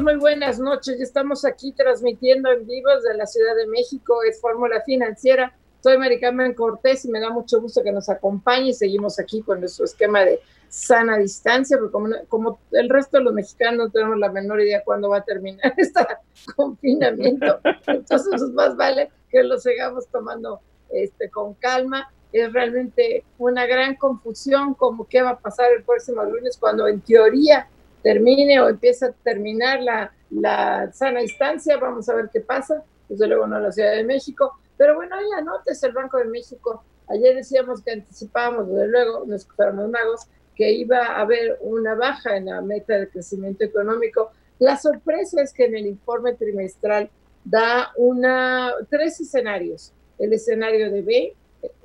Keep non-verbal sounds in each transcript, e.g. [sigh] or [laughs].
Muy buenas noches. Estamos aquí transmitiendo en vivo desde la Ciudad de México. Es Fórmula Financiera. Soy Maricarmen Cortés y me da mucho gusto que nos acompañe. Seguimos aquí con nuestro esquema de sana distancia, porque como, como el resto de los mexicanos no tenemos la menor idea cuándo va a terminar [laughs] este confinamiento. Entonces, pues, más vale que lo sigamos tomando este, con calma. Es realmente una gran confusión como qué va a pasar el próximo lunes cuando en teoría termine o empieza a terminar la, la sana distancia, vamos a ver qué pasa, desde luego no la Ciudad de México, pero bueno, ahí anotes el Banco de México, ayer decíamos que anticipábamos, desde luego nos escucharon magos, que iba a haber una baja en la meta de crecimiento económico. La sorpresa es que en el informe trimestral da una, tres escenarios, el escenario de B,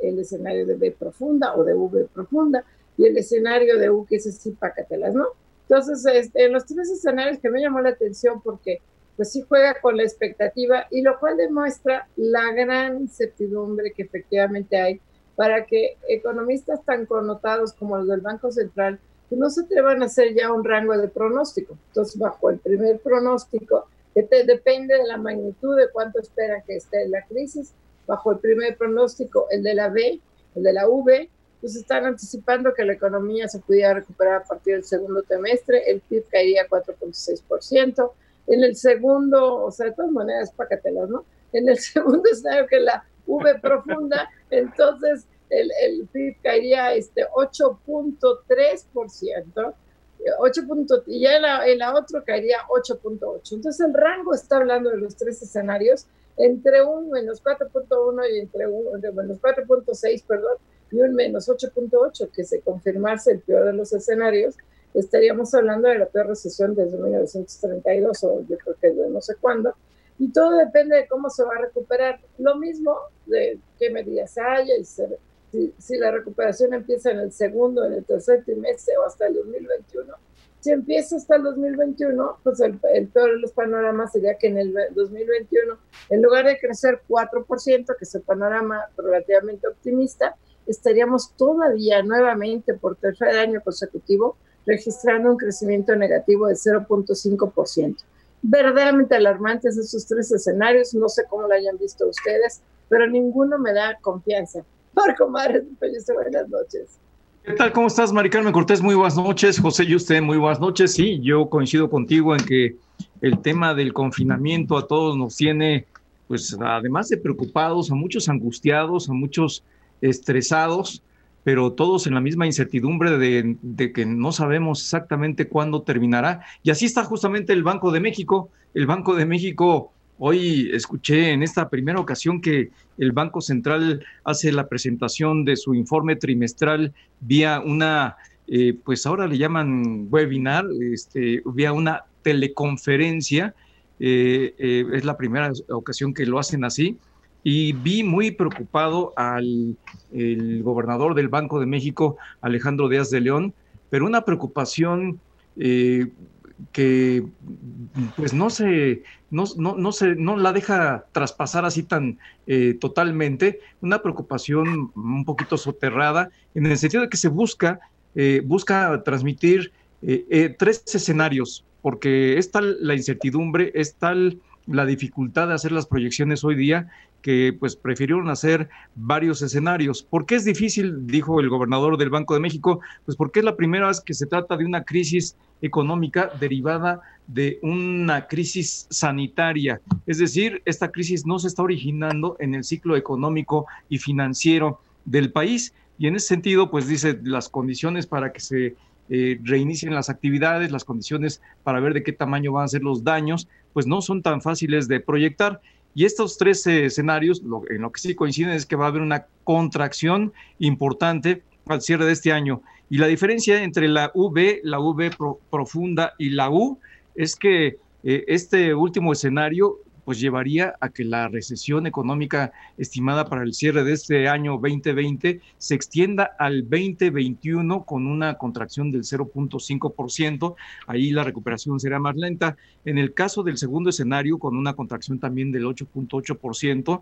el escenario de B profunda o de V profunda, y el escenario de U, que es así, pácatelas, ¿no? Entonces, este, en los tres escenarios que me llamó la atención porque pues sí juega con la expectativa y lo cual demuestra la gran incertidumbre que efectivamente hay para que economistas tan connotados como los del Banco Central pues no se atrevan a hacer ya un rango de pronóstico. Entonces, bajo el primer pronóstico, que depende de la magnitud de cuánto esperan que esté la crisis, bajo el primer pronóstico, el de la B, el de la V, pues están anticipando que la economía se pudiera recuperar a partir del segundo trimestre, el PIB caería 4.6%, en el segundo, o sea, de todas maneras, pácatelas, ¿no? En el [laughs] segundo escenario que la V profunda, entonces el, el PIB caería este 8.3%, 8 y ya en la, en la otra caería 8.8. Entonces el rango está hablando de los tres escenarios, entre un menos 4.1 y entre un menos 4.6, perdón, y un menos 8.8, que se confirmase el peor de los escenarios, estaríamos hablando de la peor recesión desde 1932 o yo creo que de no sé cuándo. Y todo depende de cómo se va a recuperar. Lo mismo de qué medidas haya y si, si, la recuperación empieza en el segundo, en el tercer trimestre o hasta el 2021. Si empieza hasta el 2021, pues el, el peor de los panoramas sería que en el 2021, en lugar de crecer 4%, que es el panorama relativamente optimista, estaríamos todavía nuevamente por tercer año consecutivo registrando un crecimiento negativo de 0.5%. Verdaderamente alarmantes esos tres escenarios, no sé cómo lo hayan visto ustedes, pero ninguno me da confianza. Marco Mares, buenas noches. ¿Qué tal? ¿Cómo estás, Mari Carmen Cortés? Muy buenas noches. José y usted, muy buenas noches. Sí, yo coincido contigo en que el tema del confinamiento a todos nos tiene, pues, además de preocupados, a muchos angustiados, a muchos estresados, pero todos en la misma incertidumbre de, que no sabemos exactamente cuándo terminará. Y así está justamente el Banco de México. El Banco de México, hoy escuché en esta primera ocasión que el Banco Central hace la presentación de su informe trimestral vía una, eh, pues ahora le llaman webinar, este, vía una teleconferencia. Eh, eh, es la primera ocasión que lo hacen así y vi muy preocupado al el gobernador del Banco de México, Alejandro Díaz de León, pero una preocupación eh, que pues no se, no, no, se, no la deja traspasar así tan eh, totalmente, una preocupación un poquito soterrada, en el sentido de que se busca, eh, busca transmitir tres escenarios, porque es tal la incertidumbre, es tal la dificultad de hacer las proyecciones hoy día que pues prefirieron hacer varios escenarios. ¿Por qué es difícil? Dijo el gobernador del Banco de México, pues porque es la primera vez que se trata de una crisis económica derivada de una crisis sanitaria. Es decir, esta crisis no se está originando en el ciclo económico y financiero del país. Y en ese sentido, pues dice, las condiciones para que se eh, reinicien las actividades, las condiciones para ver de qué tamaño van a ser los daños, pues no son tan fáciles de proyectar. Y estos tres escenarios, en lo que sí coinciden es que va a haber una contracción importante al cierre de este año. Y la diferencia entre la V, la V profunda y la U es que eh, este último escenario pues llevaría a que la recesión económica estimada para el cierre de este año 2020 se extienda al 2021 con una contracción del 0.5%. Ahí la recuperación será más lenta. En el caso del segundo escenario, con una contracción también del 8.8%,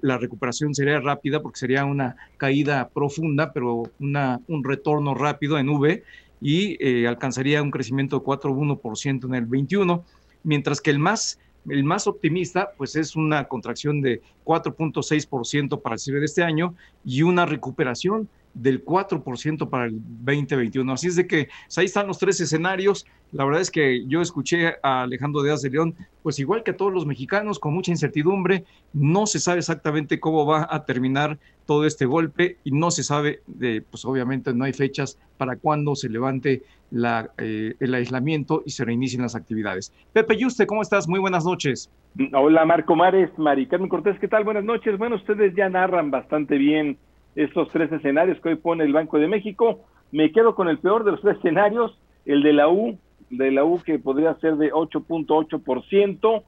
la recuperación sería rápida porque sería una caída profunda, pero una, un retorno rápido en V y eh, alcanzaría un crecimiento de 4.1% en el 21, mientras que el más el más optimista, pues es una contracción de 4.6% para el cierre de este año y una recuperación del 4% para el 2021. Así es de que pues, ahí están los tres escenarios. La verdad es que yo escuché a Alejandro Díaz de León, pues igual que a todos los mexicanos, con mucha incertidumbre. No se sabe exactamente cómo va a terminar todo este golpe y no se sabe, de, pues obviamente no hay fechas para cuándo se levante la, eh, el aislamiento y se reinicien las actividades. Pepe Yuste, ¿cómo estás? Muy buenas noches. Hola Marco Mares, Mari Carmen Cortés, ¿qué tal? Buenas noches. Bueno, ustedes ya narran bastante bien estos tres escenarios que hoy pone el Banco de México. Me quedo con el peor de los tres escenarios, el de la U, de la U que podría ser de 8.8%.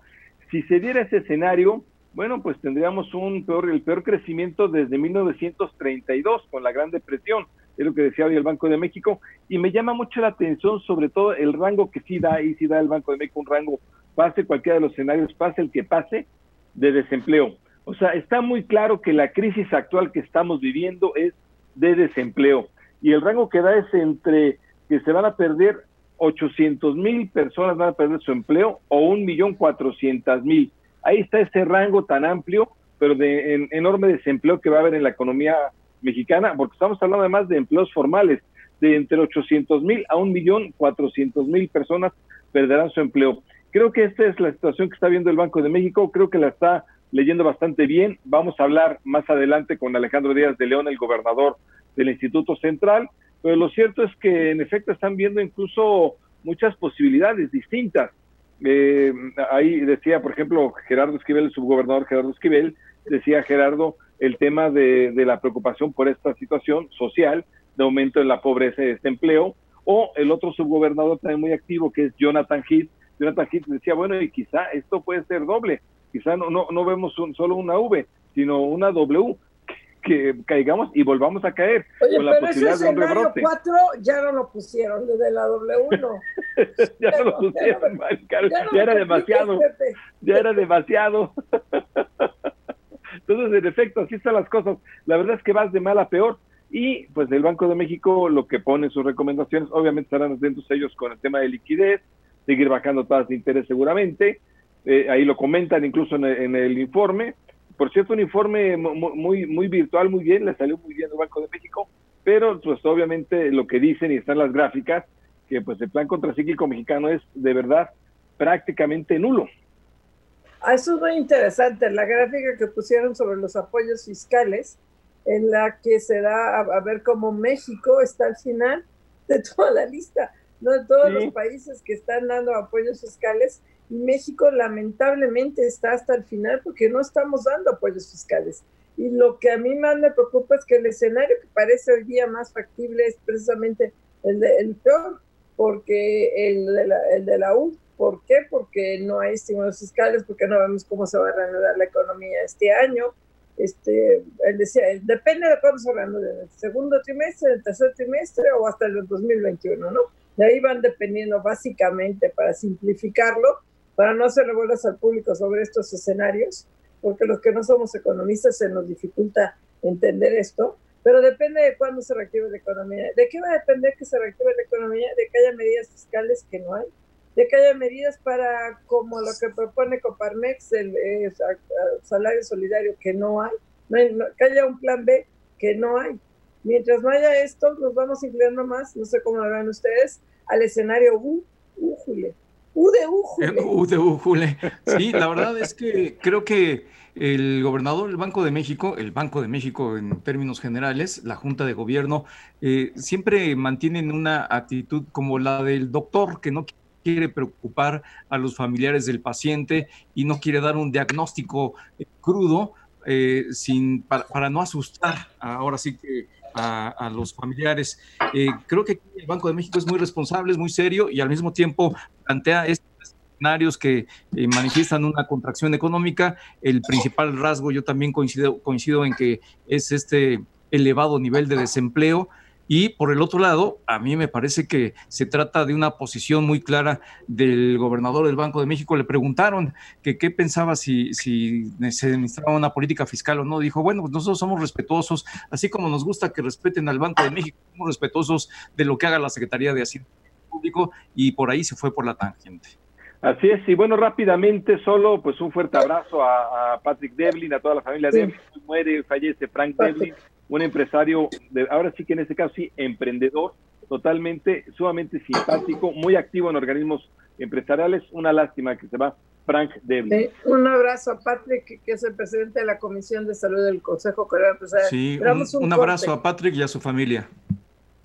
Si se diera ese escenario, bueno, pues tendríamos un peor, el peor crecimiento desde 1932 con la Gran Depresión, es lo que decía hoy el Banco de México, y me llama mucho la atención sobre todo el rango que sí da, y sí da el Banco de México un rango, pase cualquiera de los escenarios, pase el que pase, de desempleo. O sea, está muy claro que la crisis actual que estamos viviendo es de desempleo y el rango que da es entre que se van a perder 800 mil personas van a perder su empleo o un millón cuatrocientas mil. Ahí está ese rango tan amplio, pero de enorme desempleo que va a haber en la economía mexicana, porque estamos hablando además de empleos formales, de entre 800 mil a un millón cuatrocientos mil personas perderán su empleo. Creo que esta es la situación que está viendo el Banco de México, creo que la está leyendo bastante bien. Vamos a hablar más adelante con Alejandro Díaz de León, el gobernador del Instituto Central, pero lo cierto es que en efecto están viendo incluso muchas posibilidades distintas. Eh, ahí decía, por ejemplo, Gerardo Esquivel, el subgobernador Gerardo Esquivel, decía Gerardo el tema de, de la preocupación por esta situación social, de aumento de la pobreza y desempleo, o el otro subgobernador también muy activo, que es Jonathan Heath. Jonathan Heath decía, bueno, y quizá esto puede ser doble, quizá no, no, no vemos un, solo una V, sino una W, que caigamos y volvamos a caer Oye, con la pero posibilidad ese rebrote. 4 ya no lo pusieron desde la W1. [laughs] ya no lo [laughs] pusieron, ya, ya, ya era demasiado. Ya era demasiado. Entonces, en efecto, así están las cosas. La verdad es que vas de mal a peor. Y pues el Banco de México lo que pone sus recomendaciones, obviamente estarán atentos ellos con el tema de liquidez, seguir bajando tasas de interés seguramente, eh, ahí lo comentan incluso en el, informe. Por cierto, un informe muy, muy virtual, muy bien, le salió muy bien el Banco de México, pero pues obviamente lo que dicen y están las gráficas, que pues el plan contracíclico mexicano es de verdad prácticamente nulo. Ah, eso es muy interesante, la gráfica que pusieron sobre los apoyos fiscales, en la que se da a, ver cómo México está al final de [laughs] toda la lista, no de todos los países que están dando apoyos fiscales, y México lamentablemente está hasta el final porque no estamos dando apoyos fiscales. Y lo que a mí más me preocupa es que el escenario que parece hoy día más factible es precisamente el, de, el peor, porque el de, la, el de la U. ¿Por qué? Porque no hay estímulos fiscales, porque no vemos cómo se va a reanudar la economía este año. Este, él decía, depende de cuándo se reanude, el segundo trimestre, el tercer trimestre o hasta el 2021, ¿no? De ahí van dependiendo básicamente, para simplificarlo, para no hacer revuelas al público sobre estos escenarios, porque los que no somos economistas se nos dificulta entender esto, pero depende de cuándo se reactive la economía. ¿De qué va a depender que se reactive la economía? De que haya medidas fiscales que no hay, de que haya medidas para, como lo que propone Coparmex, el, salario solidario que no hay, que haya un plan B que no hay. Mientras no haya esto, nos vamos inclinando más, no sé cómo lo ven ustedes, al escenario U, U, Julia. U de U, újule. [laughs] Sí, la verdad es que creo que el gobernador del Banco de México, el Banco de México en términos generales, la Junta de Gobierno, eh, siempre mantienen una actitud como la del doctor que no quiere preocupar a los familiares del paciente y no quiere dar un diagnóstico eh, crudo eh, sin, para, no asustar ahora sí que a, los familiares. Eh, creo que el Banco de México es muy responsable, es muy serio y al mismo tiempo plantea estos escenarios que manifiestan una contracción económica. El principal rasgo, yo también coincido, coincido en que es este elevado nivel de desempleo y por el otro lado, a mí me parece que se trata de una posición muy clara del gobernador del Banco de México. Le preguntaron que qué pensaba si, si se necesitaba una política fiscal o no. Dijo, bueno, pues nosotros somos respetuosos, así como nos gusta que respeten al Banco de México, somos respetuosos de lo que haga la Secretaría de Hacienda Público y por ahí se fue por la tangente. Así es, y bueno, rápidamente, solo pues un fuerte abrazo a, Patrick Devlin, a toda la familia Devlin, muere, fallece Frank Devlin, un empresario, de, ahora sí que en este caso sí, emprendedor, totalmente, sumamente simpático, muy activo en organismos empresariales. Una lástima que se va Frank Devlin. un abrazo a Patrick, que es el presidente de la Comisión de Salud del Consejo Coreano Empresarial. Sí, un, abrazo a Patrick y a su familia.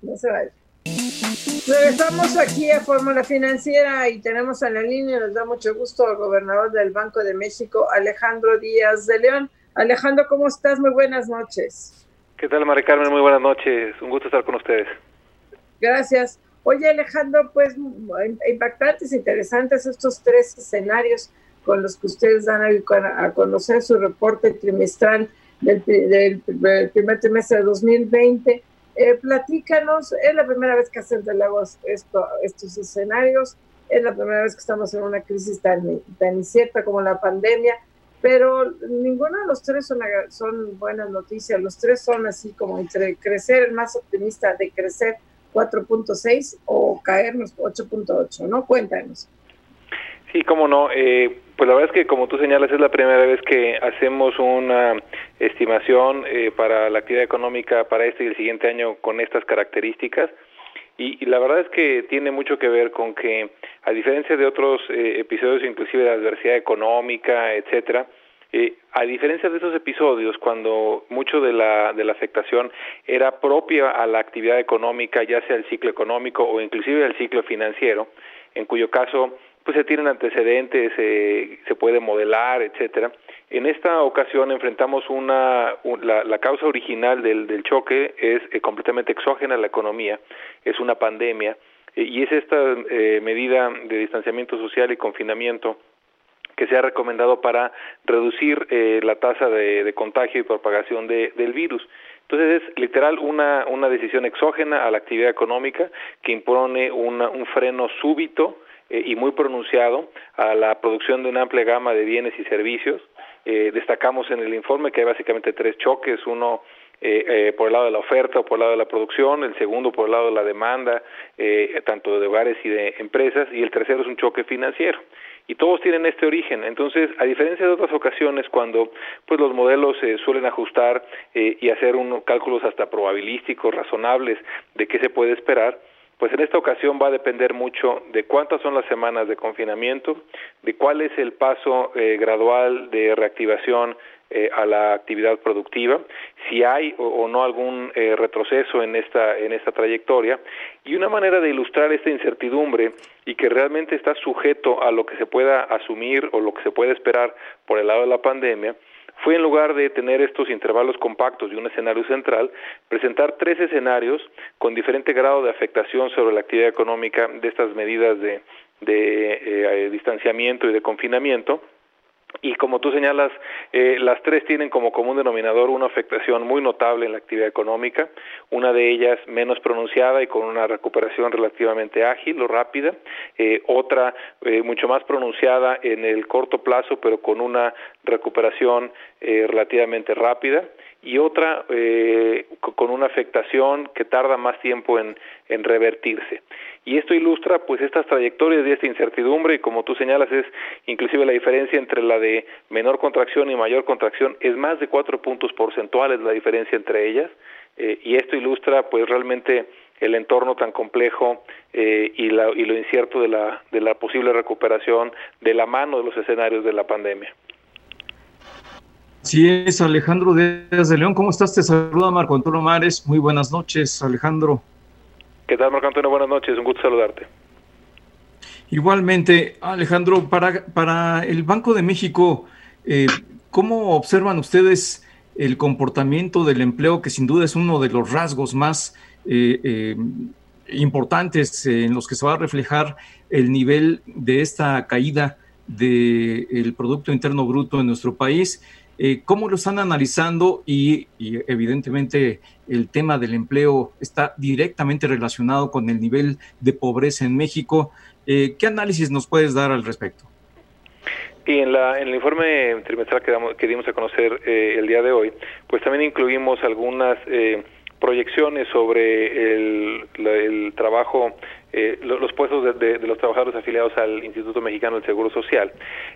No se vaya. Regresamos aquí a Fórmula Financiera y tenemos a la línea, nos da mucho gusto al gobernador del Banco de México, Alejandro Díaz de León. Alejandro, ¿cómo estás? Muy buenas noches. ¿Qué tal, María Carmen? Muy buenas noches. Un gusto estar con ustedes. Gracias. Oye, Alejandro, pues impactantes, interesantes estos tres escenarios con los que ustedes dan a, conocer su reporte trimestral del, primer trimestre de 2020. Eh, platícanos, es la primera vez que hacen de Lagos esto, estos escenarios, es la primera vez que estamos en una crisis tan, tan incierta como la pandemia pero ninguno de los tres son, buenas noticias, los tres son así como entre crecer, el más optimista de crecer 4.6 o caernos 8.8, ¿no? Cuéntanos. Sí, cómo no. Eh, pues la verdad es que como tú señalas es la primera vez que hacemos una estimación eh, para la actividad económica para este y el siguiente año con estas características. Y, la verdad es que tiene mucho que ver con que, a diferencia de otros eh, episodios, inclusive de adversidad económica, etcétera, eh, a diferencia de esos episodios, cuando mucho de la, de la afectación era propia a la actividad económica, ya sea el ciclo económico o inclusive el ciclo financiero, en cuyo caso pues se tienen antecedentes, se puede modelar, etcétera. En esta ocasión enfrentamos una, la, causa original del, del choque es eh, completamente exógena a la economía, es una pandemia eh, y es esta eh, medida de distanciamiento social y confinamiento que se ha recomendado para reducir la tasa de, de, contagio y propagación de, del virus. Entonces es literal una, una decisión exógena a la actividad económica que impone una, un freno súbito eh, y muy pronunciado a la producción de una amplia gama de bienes y servicios. Eh, destacamos en el informe que hay básicamente tres choques, uno eh, por el lado de la oferta o por el lado de la producción, el segundo por el lado de la demanda, tanto de hogares y de empresas, y el tercero es un choque financiero. Y todos tienen este origen. Entonces, a diferencia de otras ocasiones, cuando pues los modelos se suelen ajustar y hacer unos cálculos hasta probabilísticos, razonables, de qué se puede esperar, pues en esta ocasión va a depender mucho de cuántas son las semanas de confinamiento, de cuál es el paso eh, gradual de reactivación eh, a la actividad productiva, si hay o, no algún eh, retroceso en esta en esta trayectoria. Y una manera de ilustrar esta incertidumbre y que realmente está sujeto a lo que se pueda asumir o lo que se puede esperar por el lado de la pandemia fue en lugar de tener estos intervalos compactos y un escenario central, presentar tres escenarios con diferente grado de afectación sobre la actividad económica de estas medidas de, de eh, distanciamiento y de confinamiento y como tú señalas, eh, las tres tienen como común denominador una afectación muy notable en la actividad económica, una de ellas menos pronunciada y con una recuperación relativamente ágil o rápida, eh, otra eh, mucho más pronunciada en el corto plazo pero con una recuperación relativamente rápida y otra con una afectación que tarda más tiempo en, en revertirse y esto ilustra pues estas trayectorias de esta incertidumbre y como tú señalas es inclusive la diferencia entre la de menor contracción y mayor contracción es más de cuatro puntos porcentuales la diferencia entre ellas eh, y esto ilustra pues realmente el entorno tan complejo eh, y, la, y lo incierto de la, de la posible recuperación de la mano de los escenarios de la pandemia. Sí, es Alejandro Díaz de León. ¿Cómo estás? Te saluda Marco Antonio Mares. Muy buenas noches, Alejandro. ¿Qué tal, Marco Antonio? Buenas noches. Un gusto saludarte. Igualmente, Alejandro, para, para el Banco de México, eh, ¿cómo observan ustedes el comportamiento del empleo, que sin duda es uno de los rasgos más eh, eh, importantes en los que se va a reflejar el nivel de esta caída del Producto Interno Bruto en nuestro país? Eh, ¿Cómo lo están analizando? Y, evidentemente el tema del empleo está directamente relacionado con el nivel de pobreza en México. Eh, ¿Qué análisis nos puedes dar al respecto? Y en, el informe trimestral que, damos, que dimos a conocer eh, el día de hoy, pues también incluimos algunas proyecciones sobre el trabajo eh, los puestos de, los trabajadores afiliados al Instituto Mexicano del Seguro Social.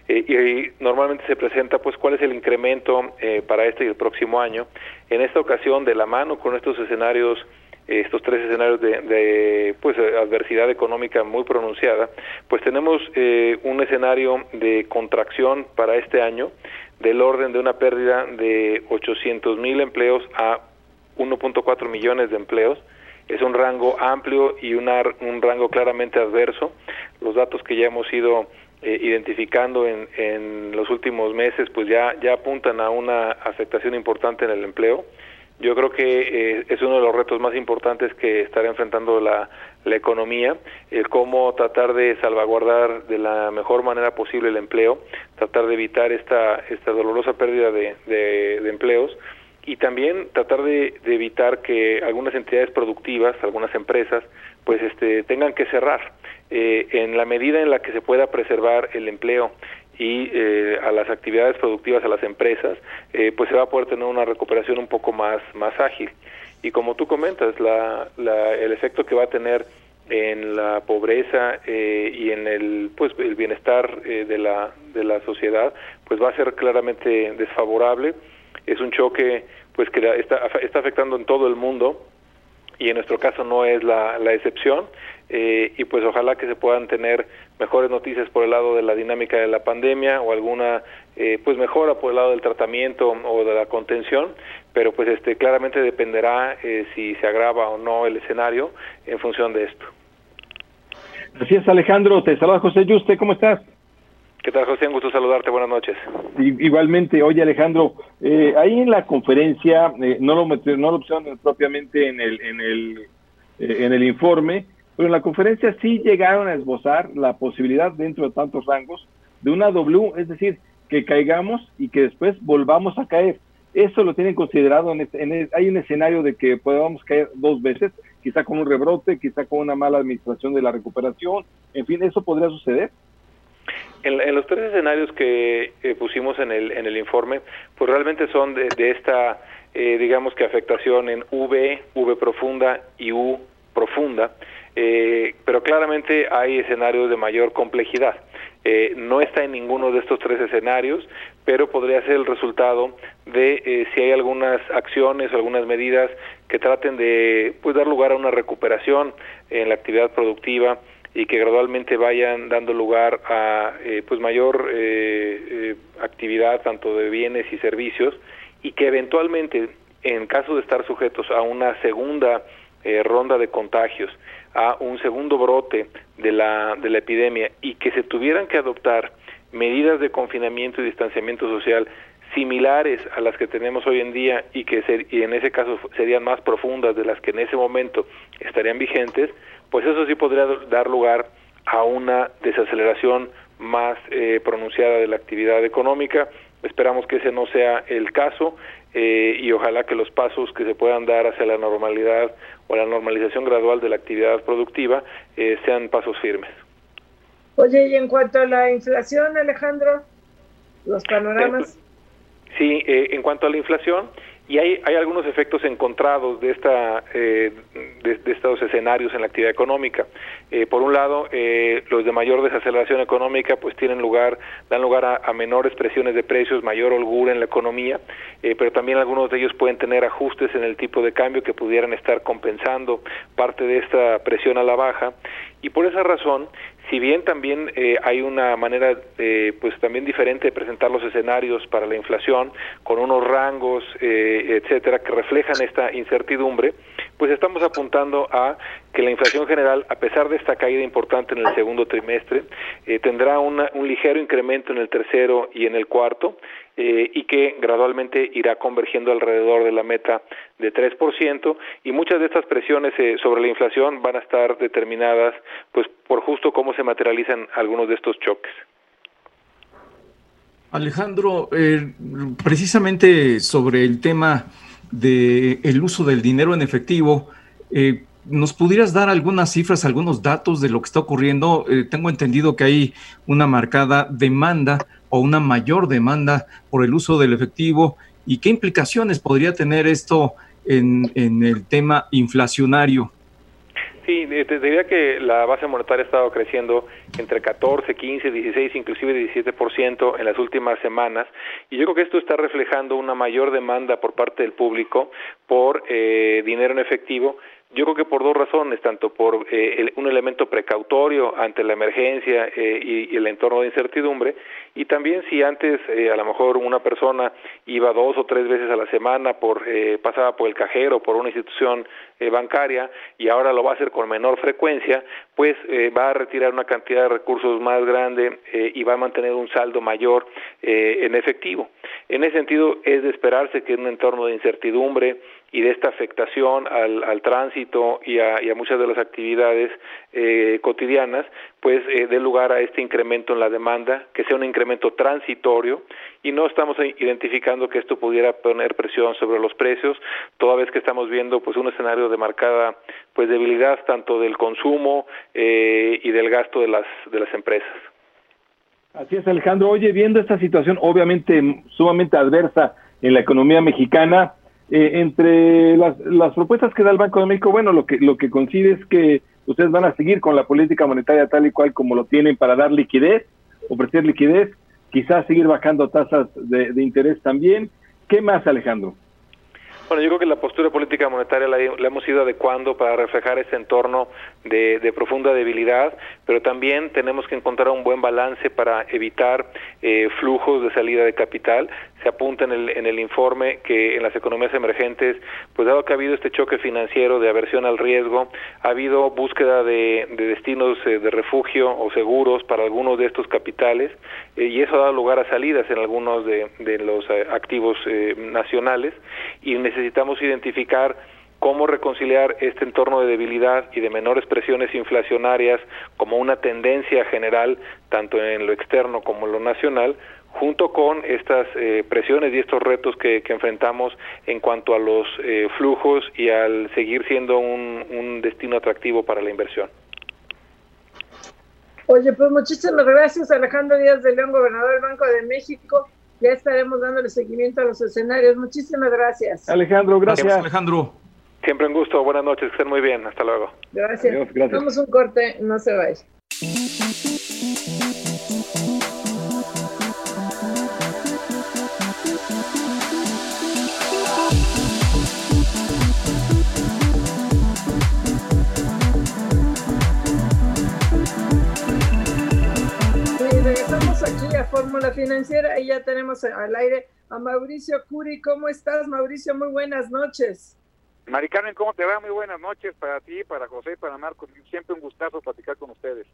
Eh, y, normalmente se presenta pues cuál es el incremento eh, para este y el próximo año. En esta ocasión de la mano con estos escenarios estos tres escenarios de, pues adversidad económica muy pronunciada pues tenemos un escenario de contracción para este año del orden de una pérdida de 800 mil empleos a 1.4 millones de empleos es un rango amplio y un rango claramente adverso. Los datos que ya hemos ido eh, identificando en, en, los últimos meses, pues ya, ya apuntan a una afectación importante en el empleo. Yo creo que eh, es uno de los retos más importantes que estará enfrentando la, la economía, el cómo tratar de salvaguardar de la mejor manera posible el empleo, tratar de evitar esta, esta dolorosa pérdida de, de empleos y también tratar de, evitar que algunas entidades productivas, algunas empresas, pues este, tengan que cerrar. Eh, en la medida en la que se pueda preservar el empleo y eh, a las actividades productivas, a las empresas, eh, pues se va a poder tener una recuperación un poco más, más ágil. Y como tú comentas, la, la, el efecto que va a tener en la pobreza y en el pues el bienestar de la de la sociedad pues va a ser claramente desfavorable es un choque pues que está, está afectando en todo el mundo y en nuestro caso no es la, la excepción eh, y pues ojalá que se puedan tener mejores noticias por el lado de la dinámica de la pandemia o alguna eh, pues mejora por el lado del tratamiento o de la contención pero pues este claramente dependerá eh, si se agrava o no el escenario en función de esto. Es Alejandro, te saluda José Yuste, ¿cómo estás? ¿Qué tal, José? Un gusto saludarte. Buenas noches. igualmente, oye, Alejandro, eh, ahí en la conferencia, eh, no lo no lo pusieron propiamente en el, en el, eh, en el informe, pero en la conferencia sí llegaron a esbozar la posibilidad dentro de tantos rangos de una W, es decir, que caigamos y que después volvamos a caer. Eso lo tienen considerado, en, en hay un escenario de que podamos caer dos veces, quizá con un rebrote, quizá con una mala administración de la recuperación, en fin, ¿eso podría suceder? En, los tres escenarios que eh, pusimos en el, en el informe, pues realmente son de, esta, eh, digamos que afectación en V, V profunda y U profunda, eh, pero claramente hay escenarios de mayor complejidad. no está en ninguno de estos tres escenarios, pero podría ser el resultado de si hay algunas acciones o algunas medidas que traten de pues, dar lugar a una recuperación en la actividad productiva, y que gradualmente vayan dando lugar a eh, pues mayor eh, eh, actividad tanto de bienes y servicios y que eventualmente en caso de estar sujetos a una segunda ronda de contagios a un segundo brote de la de la epidemia y que se tuvieran que adoptar medidas de confinamiento y distanciamiento social similares a las que tenemos hoy en día y que y en ese caso serían más profundas de las que en ese momento estarían vigentes, pues eso sí podría dar lugar a una desaceleración más eh, pronunciada de la actividad económica. Esperamos que ese no sea el caso eh, y ojalá que los pasos que se puedan dar hacia la normalidad o la normalización gradual de la actividad productiva eh, sean pasos firmes. Oye, y en cuanto a la inflación, Alejandro, los panoramas. Sí, en cuanto a la inflación, y hay, hay algunos efectos encontrados de, esta, eh, de, escenarios en la actividad económica. Eh, por un lado, eh, los de mayor desaceleración económica pues tienen lugar, dan lugar a, menores presiones de precios, mayor holgura en la economía, pero también algunos de ellos pueden tener ajustes en el tipo de cambio que pudieran estar compensando parte de esta presión a la baja. Y por esa razón, si bien también eh, hay una manera eh, pues también diferente de presentar los escenarios para la inflación con unos rangos eh, etcétera que reflejan esta incertidumbre pues estamos apuntando a que la inflación general a pesar de esta caída importante en el segundo trimestre tendrá un ligero incremento en el tercero y en el cuarto eh, y que gradualmente irá convergiendo alrededor de la meta de 3% y muchas de estas presiones eh, sobre la inflación van a estar determinadas pues por justo cómo se materializan algunos de estos choques. Alejandro, eh, precisamente sobre el tema del el uso del dinero en efectivo, ¿nos pudieras dar algunas cifras, algunos datos de lo que está ocurriendo? tengo entendido que hay una marcada demanda o una mayor demanda por el uso del efectivo y qué implicaciones podría tener esto en el tema inflacionario. Sí, te diría que la base monetaria ha estado creciendo entre 14, 15, 16, inclusive 17% en las últimas semanas. Y yo creo que esto está reflejando una mayor demanda por parte del público por eh, dinero en efectivo yo creo que por dos razones, tanto por eh, un elemento precautorio ante la emergencia eh, y, el entorno de incertidumbre, y también si antes eh, a lo mejor una persona iba dos o tres veces a la semana, por pasaba por el cajero, por una institución bancaria, y ahora lo va a hacer con menor frecuencia, pues va a retirar una cantidad de recursos más grande y va a mantener un saldo mayor en efectivo. En ese sentido, es de esperarse que en un entorno de incertidumbre, y de esta afectación al, tránsito y a, y a, muchas de las actividades eh, cotidianas, pues eh, dé lugar a este incremento en la demanda, que sea un incremento transitorio y no estamos identificando que esto pudiera poner presión sobre los precios, toda vez que estamos viendo pues un escenario de marcada pues debilidad tanto del consumo eh, y del gasto de las de las empresas. Así es, Alejandro. Oye, viendo esta situación obviamente sumamente adversa en la economía mexicana, eh, entre las, las, propuestas que da el Banco de México, bueno, lo que, lo que coincide es que ustedes van a seguir con la política monetaria tal y cual como lo tienen para dar liquidez, ofrecer liquidez, quizás seguir bajando tasas de, interés también. ¿Qué más, Alejandro? Bueno, yo creo que la postura política monetaria la, hemos ido adecuando para reflejar ese entorno de, de, profunda debilidad, pero también tenemos que encontrar un buen balance para evitar eh, flujos de salida de capital se apunta en el, en el informe que en las economías emergentes, pues dado que ha habido este choque financiero de aversión al riesgo, ha habido búsqueda de, destinos eh, de refugio o seguros para algunos de estos capitales eh, y eso ha dado lugar a salidas en algunos de, los eh, activos nacionales y necesitamos identificar cómo reconciliar este entorno de debilidad y de menores presiones inflacionarias como una tendencia general, tanto en lo externo como en lo nacional, junto con estas eh, presiones y estos retos que, enfrentamos en cuanto a los eh, flujos y al seguir siendo un, destino atractivo para la inversión. Oye, pues muchísimas gracias Alejandro Díaz de León, gobernador del Banco de México. Ya estaremos dándole seguimiento a los escenarios. Muchísimas gracias. Alejandro, gracias. Alejandro. Siempre un gusto. Buenas noches. Que estén muy bien. Hasta luego. Gracias. Vamos un corte. No se vaya. Fórmula Financiera y ya tenemos al aire a Mauricio Curi. ¿Cómo estás, Mauricio? Muy buenas noches. Mari Carmen, ¿cómo te va? Muy buenas noches para ti, para José, para Marco. Siempre un gustazo platicar con ustedes.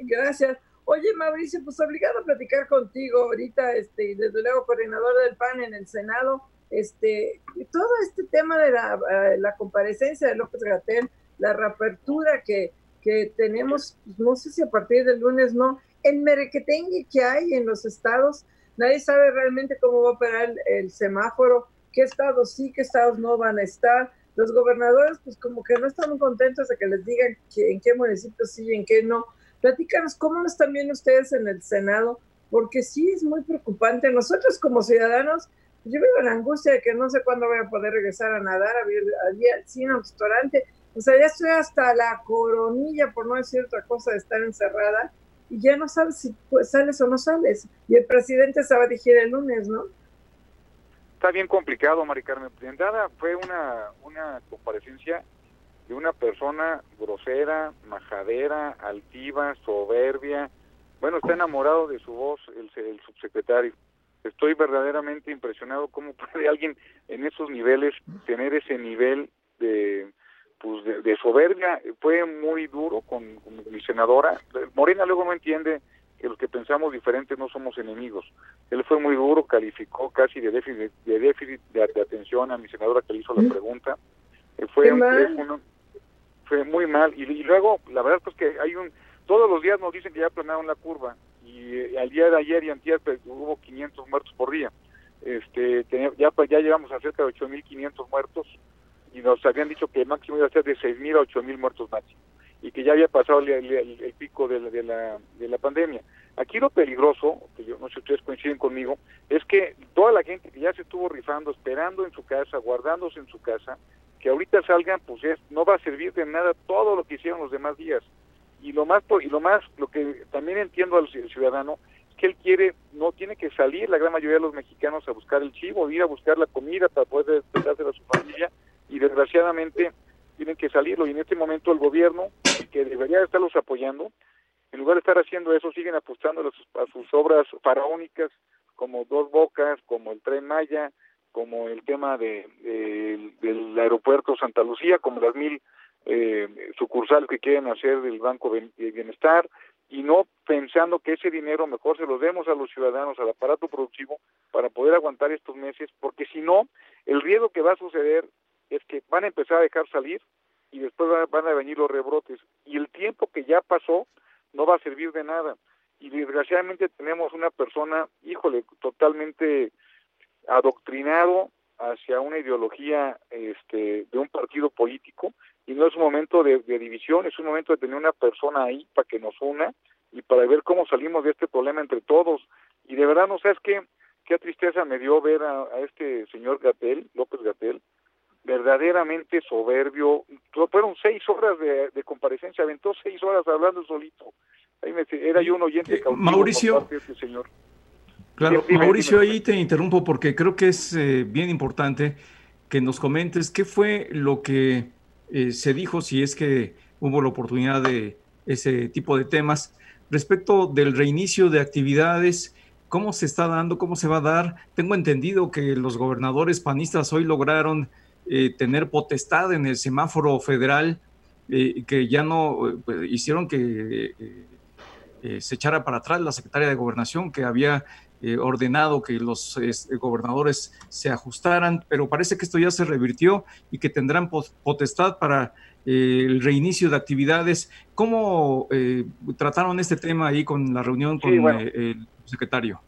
Gracias. Oye, Mauricio, pues obligado a platicar contigo ahorita, este, desde luego coordinador del PAN en el Senado, este, todo este tema de la, eh, la comparecencia de López Gatel, la reapertura que, que tenemos, pues, no sé si a partir del lunes no, el merequetengue que hay en los estados, nadie sabe realmente cómo va a operar el, semáforo, qué estados sí, qué estados no van a estar. Los gobernadores, pues como que no están muy contentos de que les digan en qué municipios sí y en qué no. Platícanos cómo lo están viendo ustedes en el Senado, porque sí es muy preocupante. Nosotros como ciudadanos, Yo vivo la angustia de que no sé cuándo voy a poder regresar a nadar, a ir al cine, al restaurante. O sea, ya estoy hasta la coronilla, por no decir otra cosa, de estar encerrada y ya no sabes si pues, sales o no sales. Y el presidente se va a dirigir el lunes, ¿no? Está bien complicado, Mari Carmen. Fue una, una comparecencia de una persona grosera, majadera, altiva, soberbia. Bueno, está enamorado de su voz el, el subsecretario. Estoy verdaderamente impresionado cómo [laughs] puede alguien en esos niveles tener ese nivel de pues de, soberbia, fue muy duro con, mi senadora. Morena luego no entiende que los que pensamos diferentes no somos enemigos. Él fue muy duro, calificó casi de déficit de, déficit de, atención a mi senadora que le hizo la pregunta. Eh, fue, un, fue muy mal. Y, luego, la verdad es que hay un... Todos los días nos dicen que ya planearon la curva. Y eh, al día de ayer y antier pues, hubo 500 muertos por día. Este, ya, ya llevamos a cerca de 8.500 muertos y nos habían dicho que el máximo iba a ser de 6.000 a 8.000 muertos máximo y que ya había pasado el, pico de la, de, la, de la pandemia. Aquí lo peligroso, que yo no sé si ustedes coinciden conmigo, es que toda la gente que ya se estuvo rifando, esperando en su casa, guardándose en su casa, que ahorita salgan, pues no va a servir de nada todo lo que hicieron los demás días. Y lo más, y lo más, lo que también entiendo al ciudadano, es que él quiere, no tiene que salir la gran mayoría de los mexicanos a buscar el chivo, ir a buscar la comida para poder despedirse a su familia y desgraciadamente tienen que salirlo. Y en este momento el gobierno que debería estarlos apoyando en lugar de estar haciendo eso siguen apostando a sus, obras faraónicas como dos bocas como el tren Maya como el tema de, del aeropuerto Santa Lucía como las mil eh, sucursales que quieren hacer del Banco de Bienestar. Y no pensando que ese dinero mejor se lo demos a los ciudadanos, al aparato productivo, para poder aguantar estos meses, porque si no, el riesgo que va a suceder es que van a empezar a dejar salir y después van a venir los rebrotes. Y el tiempo que ya pasó no va a servir de nada. Y desgraciadamente tenemos una persona, híjole, totalmente adoctrinado hacia una ideología este, de un partido político y no es un momento de, división, es un momento de tener una persona ahí para que nos una y para ver cómo salimos de este problema entre todos. Y de verdad, no sabes qué, qué tristeza me dio ver a, a este señor Gatel, López Gatel, verdaderamente soberbio. Fueron seis horas de, comparecencia, aventó seis horas hablando solito. Ahí me, era yo un oyente eh, Mauricio, este señor. Claro, Mauricio, ahí te interrumpo porque creo que es eh, bien importante que nos comentes qué fue lo que eh, se dijo, si es que hubo la oportunidad de ese tipo de temas, respecto del reinicio de actividades cómo se está dando, cómo se va a dar. Tengo entendido que los gobernadores panistas hoy lograron eh, tener potestad en el semáforo federal, eh, que ya no eh, pues, hicieron que se echara para atrás la secretaria de Gobernación, que había ordenado que los gobernadores se ajustaran, pero parece que esto ya se revirtió y que tendrán potestad para el reinicio de actividades. ¿Cómo trataron este tema ahí con la reunión con el secretario?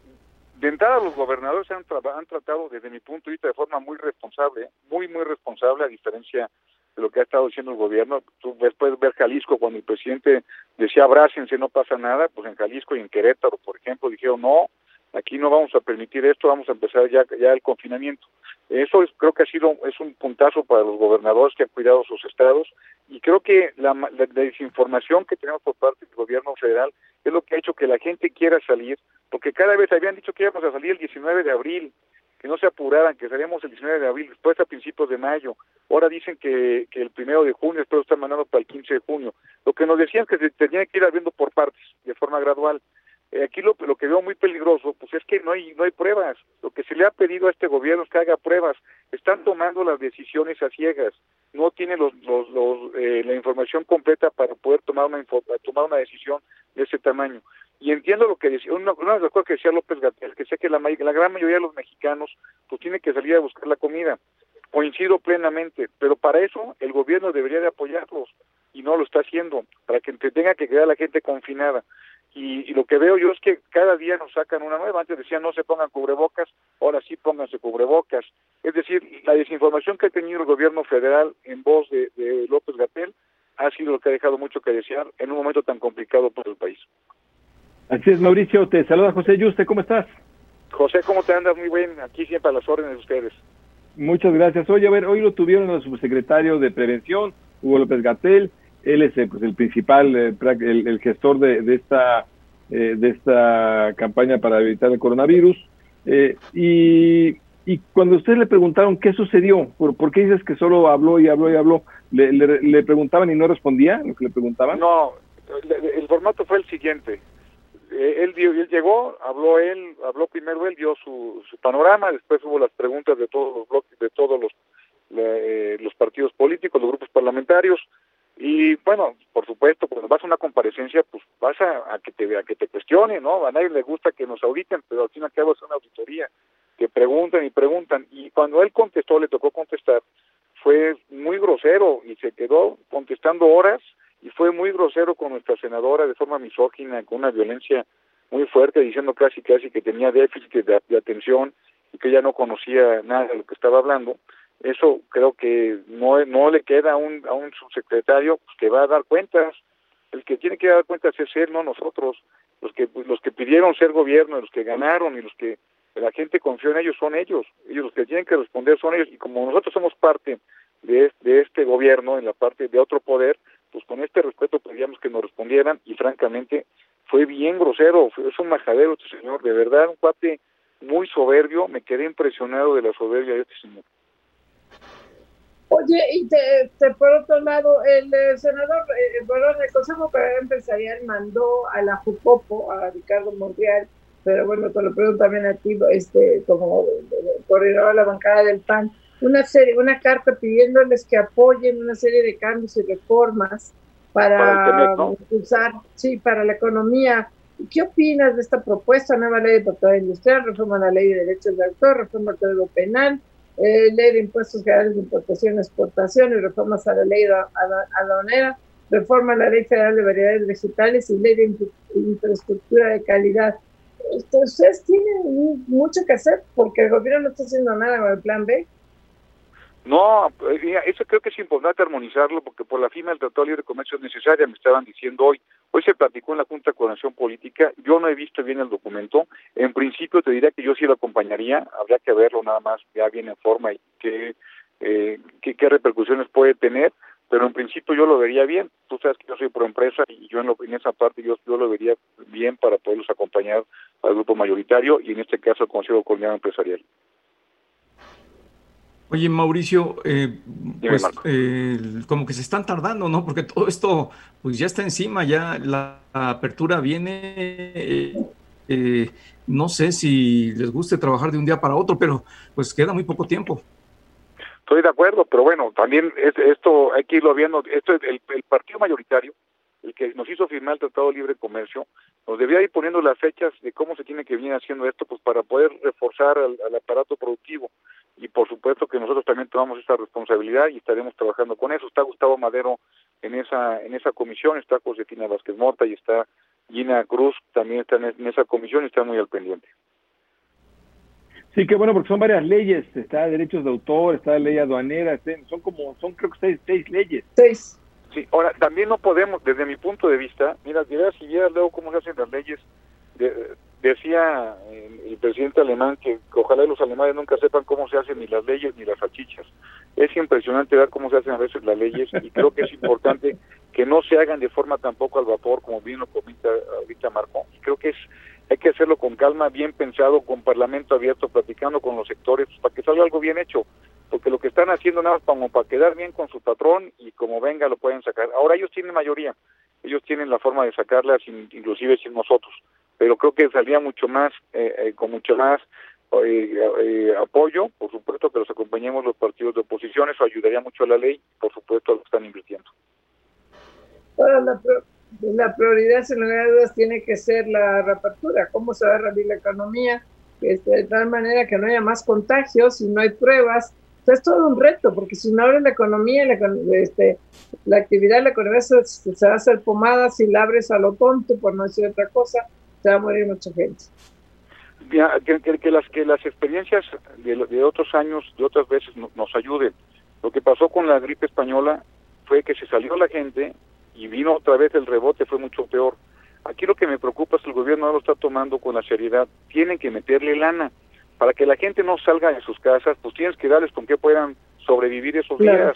De entrada, los gobernadores han, han tratado, desde mi punto de vista, de forma muy responsable, muy, muy responsable, a diferencia de lo que ha estado diciendo el gobierno. Tú puedes ver Jalisco cuando el presidente decía abrácense, no pasa nada, pues en Jalisco y en Querétaro, por ejemplo, dijeron no, aquí no vamos a permitir esto, vamos a empezar ya, el confinamiento. Eso es, creo que ha sido es un puntazo para los gobernadores que han cuidado sus estados y creo que la, desinformación que tenemos por parte del gobierno federal es lo que ha hecho que la gente quiera salir, porque cada vez habían dicho que íbamos a salir el 19 de abril, que no se apuraran, que salíamos el 19 de abril, después a principios de mayo. Ahora dicen que, que el primero de junio, después están mandando para el 15 de junio. Lo que nos decían que se tenía que ir abriendo por partes, de forma gradual. Eh, aquí lo, lo que veo muy peligroso, pues es que no hay, no hay pruebas. Lo que se le ha pedido a este gobierno es que haga pruebas. Están tomando las decisiones a ciegas. No tiene los, los, los eh, la información completa para poder tomar una, tomar una decisión de ese tamaño. Y entiendo lo que decía, una, de las que decía López Gatel, que sé que la, la gran mayoría de los mexicanos pues tiene que salir a buscar la comida. Coincido plenamente, pero para eso el gobierno debería de apoyarlos y no lo está haciendo, para que tenga que quedar la gente confinada. Y, lo que veo yo es que cada día nos sacan una nueva. Antes decían no se pongan cubrebocas, ahora sí pónganse cubrebocas. Es decir, la desinformación que ha tenido el gobierno federal en voz de, López Gatel ha sido lo que ha dejado mucho que desear en un momento tan complicado para el país. Así es, Mauricio. Te saluda José Yuste. ¿Cómo estás? José, ¿cómo te andas? Muy bien, aquí siempre a las órdenes de ustedes. Muchas gracias. Oye, a ver, hoy lo tuvieron el subsecretario de Prevención, Hugo López Gatel. Él es el, pues, el principal, eh, el, gestor de, de esta, eh, de esta campaña para evitar el coronavirus. Eh, y, y, cuando ustedes le preguntaron qué sucedió, ¿por, ¿por, qué dices que solo habló y habló y habló? ¿Le, le, preguntaban y no respondía lo que le preguntaban? No, el formato fue el siguiente. Eh, él, él llegó, habló él, habló primero él, dio su, su panorama, después hubo las preguntas de todos los bloques, de todos los, los partidos políticos, los grupos parlamentarios, y bueno, por supuesto, cuando vas a una comparecencia, pues vas a, que te a que te cuestione, ¿no? A nadie le gusta que nos auditen, pero al fin y al cabo es una auditoría, que preguntan y preguntan, y cuando él contestó, le tocó contestar, fue muy grosero y se quedó contestando horas y fue muy grosero con nuestra senadora de forma misógina, con una violencia muy fuerte, diciendo casi casi que tenía déficit de, atención y que ella no conocía nada de lo que estaba hablando. Eso creo que no, no le queda a un, a un subsecretario pues, que va a dar cuentas. El que tiene que dar cuentas es él, no nosotros. Los que, pues, los que pidieron ser gobierno, los que ganaron y los que la gente confió en ellos son ellos. Ellos los que tienen que responder son ellos. Y como nosotros somos parte de, de este gobierno, en la parte de otro poder, pues con este respeto pedíamos que nos respondieran y francamente fue bien grosero, es un majadero este señor, de verdad, un cuate muy soberbio, me quedé impresionado de la soberbia de este señor. Oye, y te, por otro lado, el, eh, senador, eh, bueno, el Consejo Federal Empresarial mandó a la Jucopo, a Ricardo Monreal, pero bueno, te lo pregunto también a ti, este, como coordinador de la bancada del PAN, una serie, una carta pidiéndoles que apoyen una serie de cambios y reformas para, impulsar, sí, para la economía. ¿Qué opinas de esta propuesta? Nueva ley de propiedad industrial, reforma a la ley de derechos de autor, reforma al código penal, eh, ley de impuestos generales de importación y exportación y reformas a la ley aduanera, reforma a la ley federal de variedades vegetales y ley de infraestructura de calidad. Ustedes tienen mucho que hacer porque el gobierno no está haciendo nada con el plan B. No, eh, eso creo que es importante armonizarlo porque por la firma del Tratado de Libre Comercio es necesaria, me estaban diciendo hoy. Hoy se platicó en la Junta de Coordinación Política, yo no he visto bien el documento, en principio te diría que yo sí lo acompañaría, habría que verlo nada más ya bien en forma y qué, eh, qué, repercusiones puede tener, pero en principio yo lo vería bien. Tú sabes que yo soy pro empresa y yo en, lo, en esa parte yo, yo lo vería bien para poderlos acompañar al grupo mayoritario y en este caso al Consejo Coordinador Empresarial. Oye, Mauricio, eh, pues eh, como que se están tardando, ¿no? Porque todo esto, pues ya está encima, ya la apertura viene. Eh, no sé si les guste trabajar de un día para otro, pero pues queda muy poco tiempo. Estoy de acuerdo, pero bueno, también esto hay que irlo viendo. Esto el, el partido mayoritario, el que nos hizo firmar el Tratado de Libre Comercio, nos debía ir poniendo las fechas de cómo se tiene que venir haciendo esto, pues para poder reforzar al aparato productivo y por supuesto que nosotros también tomamos esta responsabilidad y estaremos trabajando con eso. Está Gustavo Madero en esa en esa comisión, está Josefina Vázquez Morta y está Gina Cruz, también está en esa comisión y está muy al pendiente. Sí, que bueno, porque son varias leyes, está derechos de autor, está la ley aduanera, este, son como, son creo que seis, seis leyes. Seis. Sí, ahora, también no podemos, desde mi punto de vista, mira, si vieras luego cómo se hacen las leyes, de, decía el, presidente alemán que, ojalá los alemanes nunca sepan cómo se hacen ni las leyes ni las salchichas. Es impresionante ver cómo se hacen a veces las leyes y creo que es importante que no se hagan de forma tampoco al vapor, como bien lo comenta ahorita Marco. Creo que es hay que hacerlo con calma, bien pensado, con parlamento abierto, platicando con los sectores, para que salga algo bien hecho. Porque lo que están haciendo nada más como para quedar bien con su patrón y como venga lo pueden sacar. Ahora ellos tienen mayoría, ellos tienen la forma de sacarla, inclusive sin nosotros pero creo que saldría mucho más, eh, eh, con mucho más eh, apoyo, por supuesto que los acompañemos los partidos de oposición, eso ayudaría mucho a la ley, por supuesto a los que están invirtiendo. Ahora, la, la prioridad, sin lugar a dudas, tiene que ser la reapertura, cómo se va a reabrir la economía, de tal manera que no haya más contagios, si no hay pruebas, es todo un reto, porque si no abre la economía, la, este, la actividad de la economía se, va a hacer pomada, si la abres a lo tonto, por no decir otra cosa, se va a morir mucha gente. que, las que las experiencias de, otros años, de otras veces nos ayuden. Lo que pasó con la gripe española fue que se salió la gente y vino otra vez el rebote, fue mucho peor. Aquí lo que me preocupa es que el gobierno no lo está tomando con la seriedad. Tienen que meterle lana para que la gente no salga de sus casas, pues tienes que darles con que puedan sobrevivir esos días.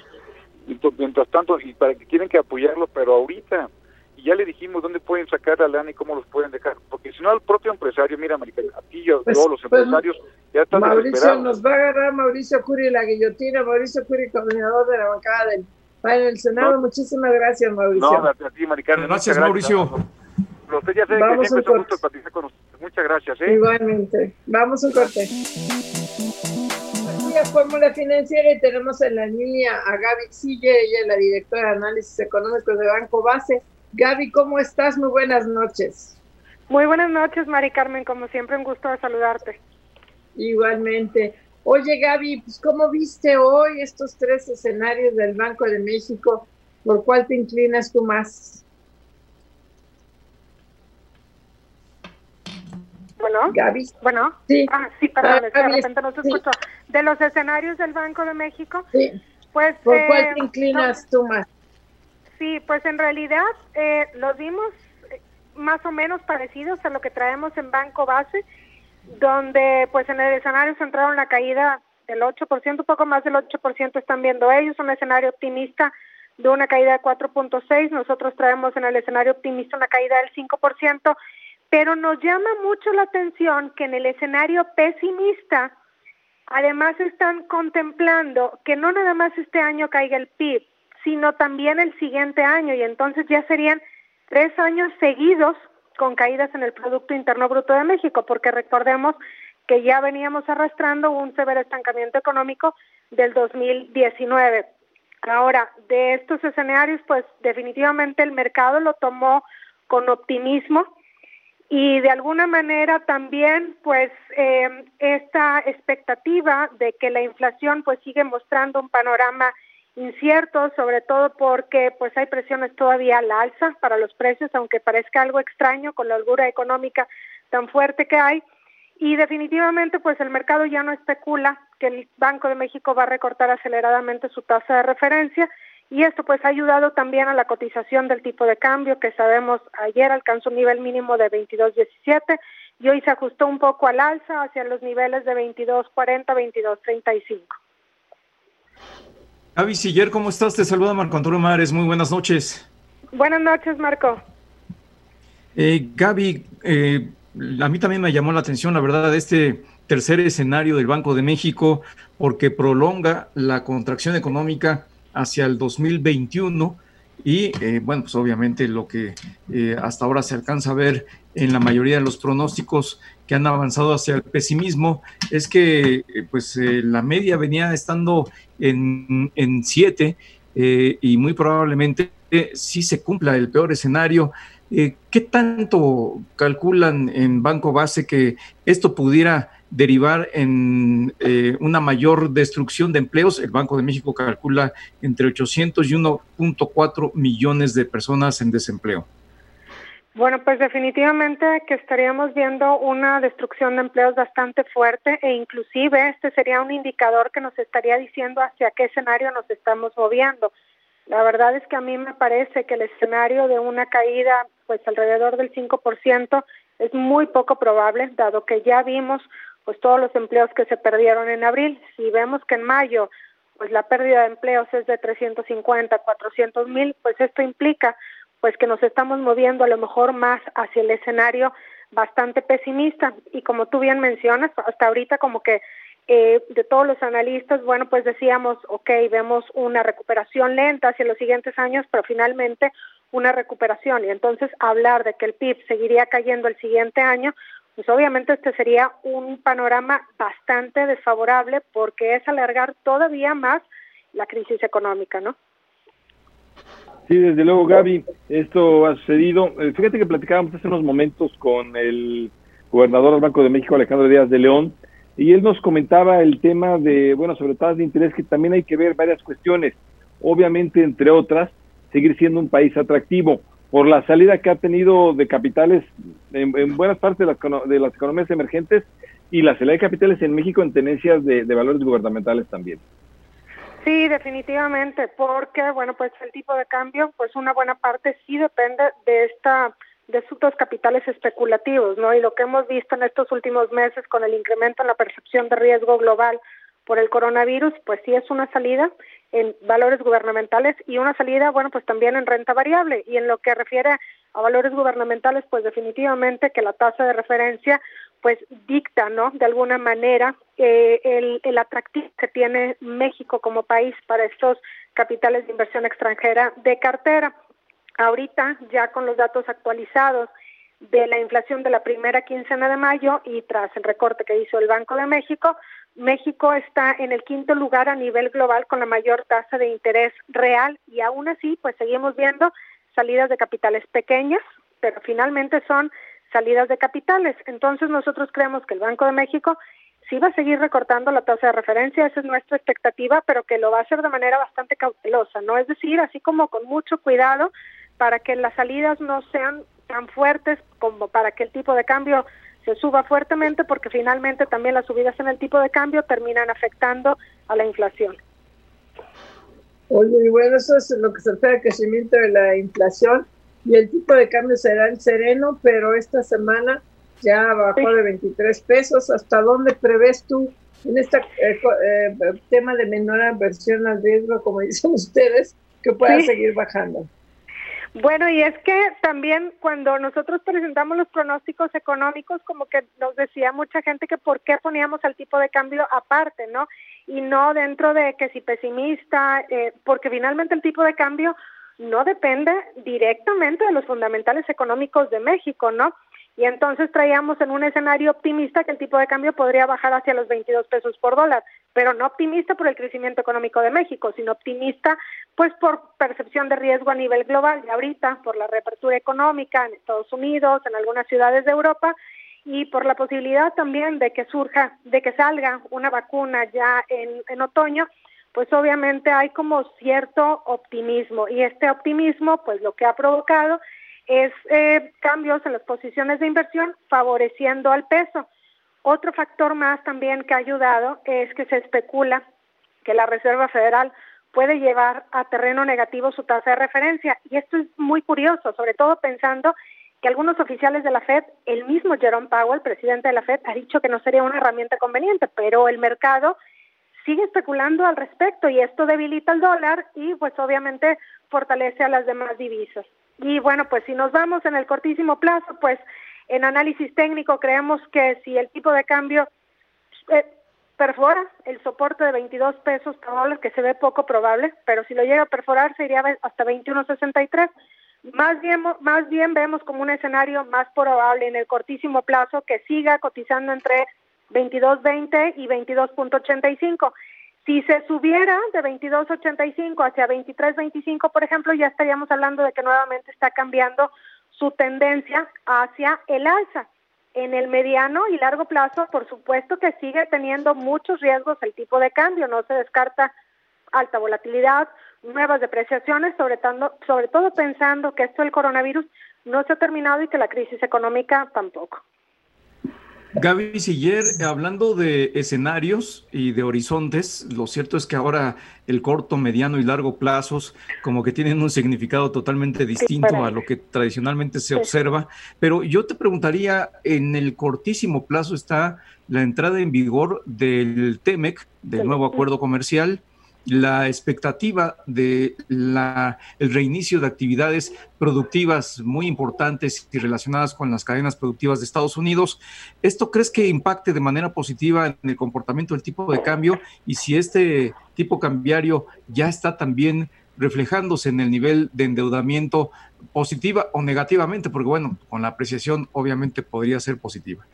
Mientras tanto, y para que tienen que apoyarlo, pero ahorita, y ya le dijimos dónde pueden sacar la lana y cómo los pueden dejar, porque si no al propio empresario, mira, Marica, a ti y a pues, todos los pues, empresarios ya están Mauricio, nos va a agarrar Mauricio Curi la guillotina, Mauricio Curi, coordinador de la bancada del, el Senado. Muchísimas gracias, Mauricio. No, a ti, Maricarmen. Gracias, Mauricio. Usted ya Vamos que siempre un gusto platicar con usted. Muchas gracias. ¿eh? Igualmente. Vamos un corte. Fórmula Financiera y tenemos en la línea a Gaby Sille, ella es la directora de análisis económicos de Banco Base. Gaby, ¿cómo estás? Muy buenas noches. Muy buenas noches, Mari Carmen, como siempre un gusto de saludarte. Igualmente. Oye, Gaby, pues ¿cómo viste hoy estos tres escenarios del Banco de México? ¿Por cuál te inclinas tú más? Bueno, Gaby. Bueno, sí, ah, sí perdón, de repente no se escuchó. De los escenarios del Banco de México, sí. pues... ¿Por cuál te eh, inclinas tú más? Sí, pues en realidad eh, los vimos eh, más o menos parecidos a lo que traemos en Banco Base, donde pues en el escenario centrado en la caída del 8%, un poco más del 8% están viendo ellos, un escenario optimista de una caída de 4.6, nosotros traemos en el escenario optimista una caída del 5%, pero nos llama mucho la atención que en el escenario pesimista, además están contemplando que no nada más este año caiga el PIB, sino también el siguiente año, y entonces ya serían tres años seguidos con caídas en el Producto Interno Bruto de México, porque recordemos que ya veníamos arrastrando un severo estancamiento económico del 2019. Ahora, de estos escenarios, pues definitivamente el mercado lo tomó con optimismo, y de alguna manera también pues eh, esta expectativa de que la inflación pues sigue mostrando un panorama incierto sobre todo porque pues hay presiones todavía al alza para los precios aunque parezca algo extraño con la holgura económica tan fuerte que hay y definitivamente pues el mercado ya no especula que el Banco de México va a recortar aceleradamente su tasa de referencia y esto pues ha ayudado también a la cotización del tipo de cambio que sabemos ayer alcanzó un nivel mínimo de 22.17 y hoy se ajustó un poco al alza hacia los niveles de 22.40, 22.35. Avi Siller, ¿cómo estás? Te saluda Marco Antonio Mares, muy buenas noches. Buenas noches, Marco. Eh, Gaby, eh, a mí también me llamó la atención, la verdad, este tercer escenario del Banco de México, porque prolonga la contracción económica hacia el 2021 y eh, bueno, pues obviamente lo que eh, hasta ahora se alcanza a ver en la mayoría de los pronósticos que han avanzado hacia el pesimismo es que eh, pues la media venía estando en, en siete y muy probablemente si se cumpla el peor escenario. ¿Qué tanto calculan en Banco Base que esto pudiera derivar en eh, una mayor destrucción de empleos. El Banco de México calcula entre 800 y 1.4 millones de personas en desempleo. Bueno, pues definitivamente que estaríamos viendo una destrucción de empleos bastante fuerte e inclusive este sería un indicador que nos estaría diciendo hacia qué escenario nos estamos moviendo. La verdad es que a mí me parece que el escenario de una caída pues alrededor del 5% es muy poco probable, dado que ya vimos pues todos los empleos que se perdieron en abril. Si vemos que en mayo pues la pérdida de empleos es de 350, 400 mil, pues esto implica pues que nos estamos moviendo a lo mejor más hacia el escenario bastante pesimista y como tú bien mencionas, hasta ahorita como que eh, de todos los analistas, bueno, pues decíamos, ok, vemos una recuperación lenta hacia los siguientes años, pero finalmente una recuperación. Y entonces hablar de que el PIB seguiría cayendo el siguiente año, pues obviamente este sería un panorama bastante desfavorable porque es alargar todavía más la crisis económica, ¿no? Sí, desde luego, Gaby, esto ha sucedido. Eh, fíjate que platicábamos hace unos momentos con el gobernador del Banco de México, Alejandro Díaz de León, y él nos comentaba el tema de, bueno, sobre tasas de interés, que también hay que ver varias cuestiones. Obviamente, entre otras, seguir siendo un país atractivo por la salida que ha tenido de capitales en, buenas partes de las, de las, economías emergentes y la salida de capitales en México en tenencias de, valores gubernamentales también. Sí, definitivamente, porque bueno, pues el tipo de cambio, pues una buena parte sí depende de esta de sus capitales especulativos, ¿no? Y lo que hemos visto en estos últimos meses con el incremento en la percepción de riesgo global por el coronavirus, pues sí es una salida en valores gubernamentales y una salida, bueno, pues también en renta variable. Y en lo que refiere a valores gubernamentales, pues definitivamente que la tasa de referencia pues dicta, ¿no? De alguna manera eh, el, el atractivo que tiene México como país para estos capitales de inversión extranjera de cartera. Ahorita, ya con los datos actualizados de la inflación de la primera quincena de mayo y tras el recorte que hizo el Banco de México, México está en el quinto lugar a nivel global con la mayor tasa de interés real y aún así, pues seguimos viendo salidas de capitales pequeñas, pero finalmente son salidas de capitales. Entonces nosotros creemos que el Banco de México sí va a seguir recortando la tasa de referencia, esa es nuestra expectativa, pero que lo va a hacer de manera bastante cautelosa, ¿no? Es decir, así como con mucho cuidado para que las salidas no sean tan fuertes como para que el tipo de cambio se suba fuertemente, porque finalmente también las subidas en el tipo de cambio terminan afectando a la inflación. Oye, y bueno, eso es lo que se refiere al crecimiento de la inflación y el tipo de cambio será el sereno, pero esta semana ya bajó de 23 pesos. ¿Hasta dónde prevés tú en este eh, eh, tema de menor aversión al riesgo, como [laughs] dicen ustedes, que pueda seguir bajando? Bueno, y es que también cuando nosotros presentamos los pronósticos económicos, como que nos decía mucha gente que por qué poníamos el tipo de cambio aparte, ¿no? Y no dentro de que si pesimista, eh, porque finalmente el tipo de cambio no depende directamente de los fundamentales económicos de México, ¿no? Y entonces traíamos en un escenario optimista que el tipo de cambio podría bajar hacia los 22 pesos por dólar, pero no optimista por el crecimiento económico de México, sino optimista pues por percepción de riesgo a nivel global y ahorita por la reapertura económica en Estados Unidos, en algunas ciudades de Europa y por la posibilidad también de que surja, de que salga una vacuna ya en, en otoño, pues obviamente hay como cierto optimismo y este optimismo pues lo que ha provocado es eh, cambios en las posiciones de inversión favoreciendo al peso. Otro factor más también que ha ayudado es que se especula que la Reserva Federal puede llevar a terreno negativo su tasa de referencia. Y esto es muy curioso, sobre todo pensando que algunos oficiales de la Fed, el mismo Jerome Powell, presidente de la Fed, ha dicho que no sería una herramienta conveniente, pero el mercado sigue especulando al respecto y esto debilita el dólar y pues obviamente fortalece a las demás divisas. Y bueno, pues si nos vamos en el cortísimo plazo, pues en análisis técnico creemos que si el tipo de cambio eh, perfora el soporte de 22 pesos por dólar, que se ve poco probable, pero si lo llega a perforar se iría hasta 21.63. Más bien, más bien vemos como un escenario más probable en el cortísimo plazo que siga cotizando entre 22.20 y 22.85. Si se subiera de 22.85 hacia 23.25, por ejemplo, ya estaríamos hablando de que nuevamente está cambiando su tendencia hacia el alza. En el mediano y largo plazo, por supuesto que sigue teniendo muchos riesgos el tipo de cambio, no se descarta alta volatilidad, nuevas depreciaciones, sobre, todo, sobre todo pensando que esto del coronavirus no se ha terminado y que la crisis económica tampoco. Gaby Siller, hablando de escenarios y de horizontes, lo cierto es que ahora el corto, mediano y largo plazos como que tienen un significado totalmente distinto a lo que tradicionalmente se observa. Pero yo te preguntaría, en el cortísimo plazo está la entrada en vigor del TEMEC, del nuevo acuerdo comercial, la expectativa de la, el reinicio de actividades productivas muy importantes y relacionadas con las cadenas productivas de Estados Unidos. ¿Esto crees que impacte de manera positiva en el comportamiento del tipo de cambio? Y si este tipo cambiario ya está también reflejándose en el nivel de endeudamiento positiva o negativamente, porque bueno, con la apreciación obviamente podría ser positiva.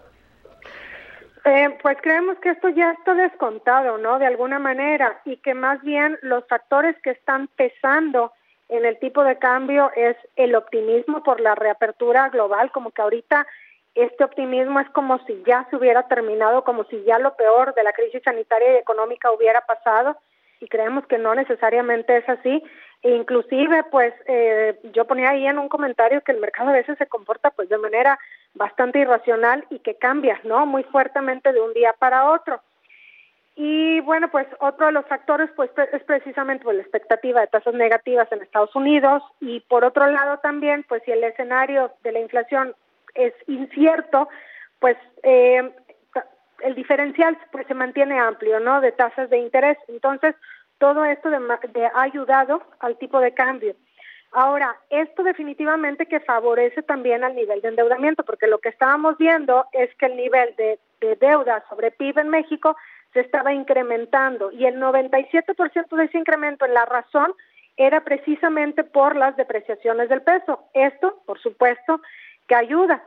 Eh, pues creemos que esto ya está descontado, ¿no? De alguna manera, y que más bien los factores que están pesando en el tipo de cambio es el optimismo por la reapertura global, como que ahorita este optimismo es como si ya se hubiera terminado, como si ya lo peor de la crisis sanitaria y económica hubiera pasado, y creemos que no necesariamente es así. E inclusive, pues eh, yo ponía ahí en un comentario que el mercado a veces se comporta pues de manera bastante irracional y que cambia, ¿no? Muy fuertemente de un día para otro. Y bueno, pues otro de los factores pues es precisamente pues, la expectativa de tasas negativas en Estados Unidos y por otro lado también pues si el escenario de la inflación es incierto, pues eh, el diferencial pues se mantiene amplio, ¿no? De tasas de interés. Entonces, todo esto de, ha ayudado al tipo de cambio. Ahora, esto definitivamente que favorece también al nivel de endeudamiento, porque lo que estábamos viendo es que el nivel de, de deuda sobre PIB en México se estaba incrementando y el 97% de ese incremento en la razón era precisamente por las depreciaciones del peso. Esto, por supuesto, que ayuda,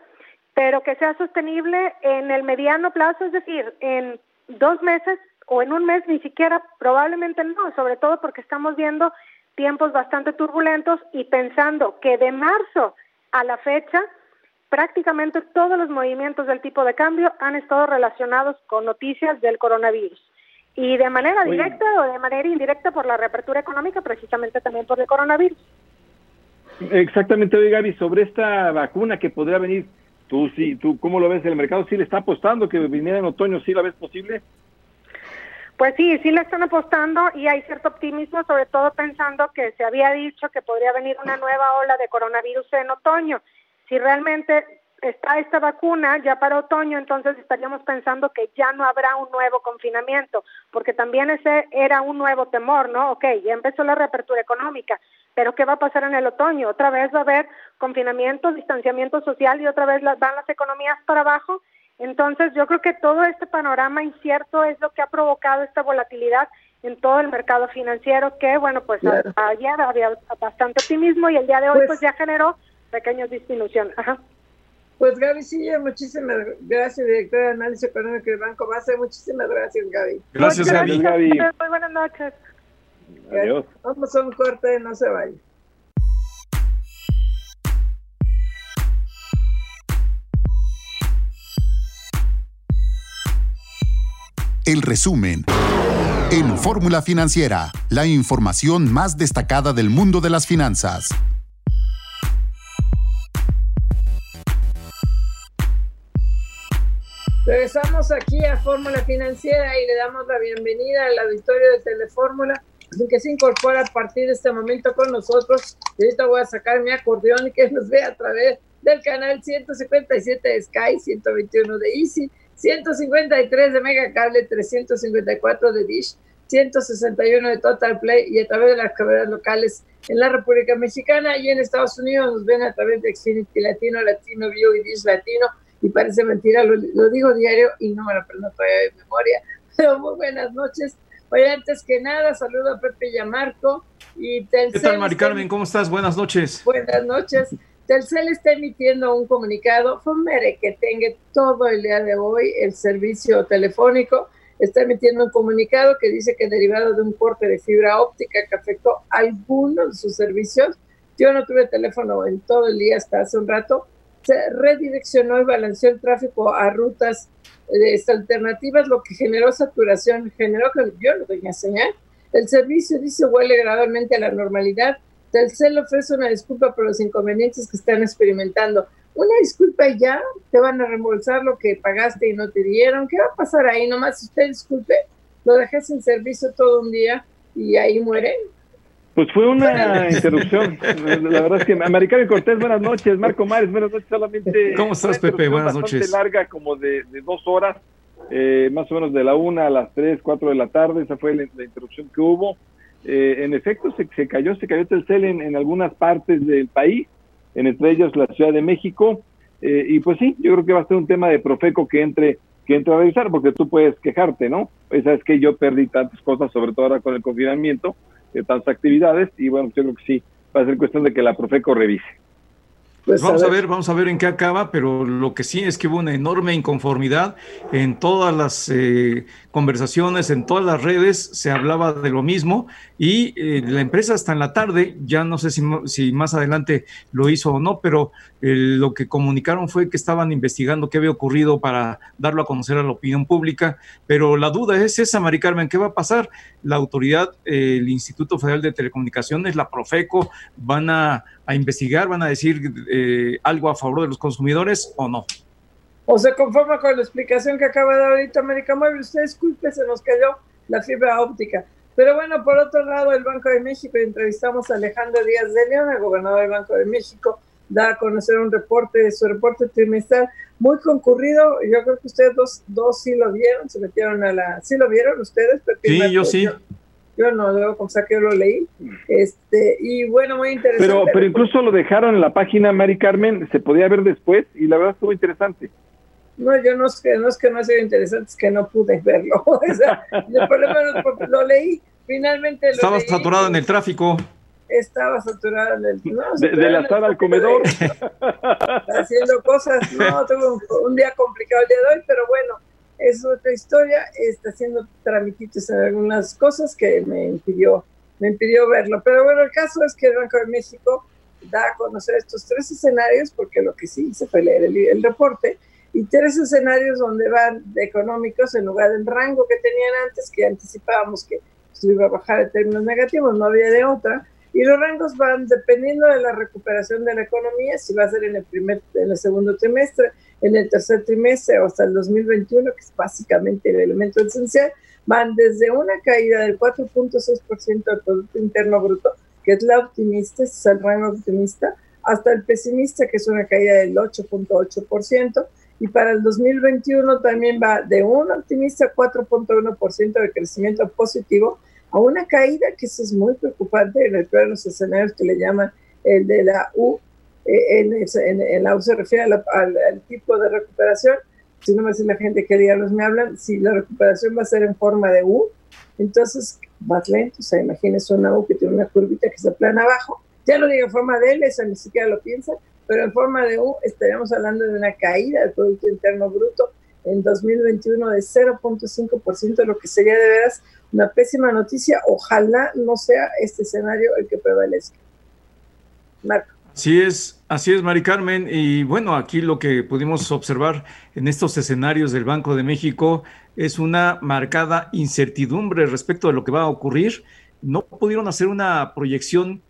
pero que sea sostenible en el mediano plazo, es decir, en dos meses o en un mes ni siquiera, probablemente no, sobre todo porque estamos viendo tiempos bastante turbulentos y pensando que de marzo a la fecha prácticamente todos los movimientos del tipo de cambio han estado relacionados con noticias del coronavirus. Y de manera directa o de manera indirecta por la reapertura económica, precisamente también por el coronavirus. Exactamente, oye Gaby, sobre esta vacuna que podría venir, tú sí, tú cómo lo ves el mercado, sí le está apostando que viniera en otoño, sí la ves posible. Pues sí, sí le están apostando y hay cierto optimismo, sobre todo pensando que se había dicho que podría venir una nueva ola de coronavirus en otoño. Si realmente está esta vacuna ya para otoño, entonces estaríamos pensando que ya no habrá un nuevo confinamiento, porque también ese era un nuevo temor, ¿no? Ok, ya empezó la reapertura económica, pero ¿qué va a pasar en el otoño? Otra vez va a haber confinamiento, distanciamiento social y otra vez van las economías para abajo entonces, yo creo que todo este panorama incierto es lo que ha provocado esta volatilidad en todo el mercado financiero, que bueno, pues ayer había bastante optimismo y el día de hoy pues, pues ya generó pequeñas disminuciones. Pues Gaby sí, muchísimas gracias, directora de análisis económico del Banco Base. Muchísimas gracias, Gaby. Gracias, Gaby. Muy buenas noches. Adiós. Vamos a un corte, no se vaya. El resumen. En Fórmula Financiera, la información más destacada del mundo de las finanzas. Regresamos aquí a Fórmula Financiera y le damos la bienvenida al auditorio de Telefórmula, que se incorpora a partir de este momento con nosotros. Ahorita voy a sacar mi acordeón y que nos vea a través del canal 157 de Sky, 121 de Easy 153 de Mega Cable, 354 de Dish, 161 de Total Play y a través de las cámaras locales en la República Mexicana y en Estados Unidos nos ven a través de Xfinity Latino, Latino View y Dish Latino y parece mentira, lo, digo diario y no me lo aprendo todavía de memoria, [laughs] pero muy buenas noches. Oye, antes que nada, saludo a Pepe y a Marco. Y ¿Qué tal, Mari Carmen? ¿Cómo estás? Buenas noches. Buenas noches. Telcel está emitiendo un comunicado, FOMERE, que tenga todo el día de hoy el servicio telefónico, está emitiendo un comunicado que dice que derivado de un corte de fibra óptica que afectó algunos de sus servicios, yo no tuve teléfono en todo el día hasta hace un rato, se redireccionó y balanceó el tráfico a rutas de alternativas, lo que generó saturación, generó que yo no tenía señal. El servicio dice huele gradualmente a la normalidad Telcel ofrece una disculpa por los inconvenientes que están experimentando. Una disculpa y ya te van a reembolsar lo que pagaste y no te dieron. ¿Qué va a pasar ahí? Nomás usted disculpe, lo dejé sin servicio todo un día y ahí muere. Pues fue una [laughs] interrupción. La verdad es que Americano y Cortés, buenas noches. Marco Mares, buenas noches. Solamente. [laughs] ¿Cómo estás, Pepe? Buenas noches. larga, como de, dos horas, eh, más o menos de la una a las tres, cuatro de la tarde. Esa fue la interrupción que hubo. Eh, en efecto se, se, cayó, se cayó Telcel en, en, algunas partes del país, en entre ellos la Ciudad de México, eh, y pues sí, yo creo que va a ser un tema de Profeco que entre que entre a revisar, porque tú puedes quejarte, ¿no? Pues sabes que yo perdí tantas cosas, sobre todo ahora con el confinamiento, de tantas actividades, y bueno, yo creo que sí, va a ser cuestión de que la Profeco revise. Pues vamos a ver. vamos a ver en qué acaba, pero lo que sí es que hubo una enorme inconformidad en todas las eh, conversaciones, en todas las redes, se hablaba de lo mismo y eh, la empresa hasta en la tarde, ya no sé si, si más adelante lo hizo o no, pero eh, lo que comunicaron fue que estaban investigando qué había ocurrido para darlo a conocer a la opinión pública, pero la duda es esa, Mari Carmen, ¿qué va a pasar? La autoridad, el Instituto Federal de Telecomunicaciones, la Profeco, van a, a investigar, van a decir eh, algo a favor de los consumidores o no? o se conforma con la explicación que acaba de dar ahorita América Móvil. Usted disculpe, se nos cayó la fibra óptica. Pero bueno, por otro lado, el Banco de México, entrevistamos a Alejandro Díaz de León, el gobernador del Banco de México, da a conocer un reporte, su reporte trimestral muy concurrido. Yo creo que ustedes dos, dos sí lo vieron, se metieron a la... ¿Sí lo vieron ustedes? sí, yo sí. Yo, no, debo confesar que yo lo leí. Este, y bueno, muy interesante. Pero, pero incluso lo dejaron en la página, Mari Carmen, se podía ver después y la verdad estuvo interesante. No, yo no es que no, es que no ha sido interesante, es que no pude verlo. [laughs] o sea, lo leí, finalmente lo Estaba saturado en el tráfico estaba saturada en el... No, de, la sala al comedor. [laughs] Haciendo cosas, no, tuve un, día complicado el día de hoy, pero bueno, es otra historia, está haciendo tramititos en algunas cosas que me impidió, me impidió verlo. Pero bueno, el caso es que el Banco de México da a conocer estos tres escenarios, porque lo que sí hice fue leer el, reporte, y tres escenarios donde van de económicos en lugar del rango que tenían antes, que anticipábamos que se iba a bajar en términos negativos, no había de otra, y los rangos van dependiendo de la recuperación de la economía, si va a ser en el primer, en el segundo trimestre, en el tercer trimestre hasta el 2021, que es básicamente el elemento esencial, van desde una caída del 4.6% del Producto Interno Bruto, que es la optimista, ese es el rango optimista, hasta el pesimista, que es una caída del 8.8%, y para el 2021 también va de un optimista 4.1% de crecimiento positivo a una caída que eso es muy preocupante en el peor de los escenarios que le llaman el de la U, eh, en, en, la U se refiere al, tipo de recuperación, si no me dice la gente que diablos me hablan, si la recuperación va a ser en forma de U, entonces más lento, o sea, imagínese una U que tiene una curvita que se plana abajo, ya no digo en forma de L, eso ni siquiera lo piensa, pero en forma de U estaríamos hablando de una caída del Producto Interno Bruto en 2021 de 0.5%, lo que sería de veras una pésima noticia. Ojalá no sea este escenario el que prevalezca. Marco. Así es, así es, Mari Carmen. Y bueno, aquí lo que pudimos observar en estos escenarios del Banco de México es una marcada incertidumbre respecto de lo que va a ocurrir. No pudieron hacer una proyección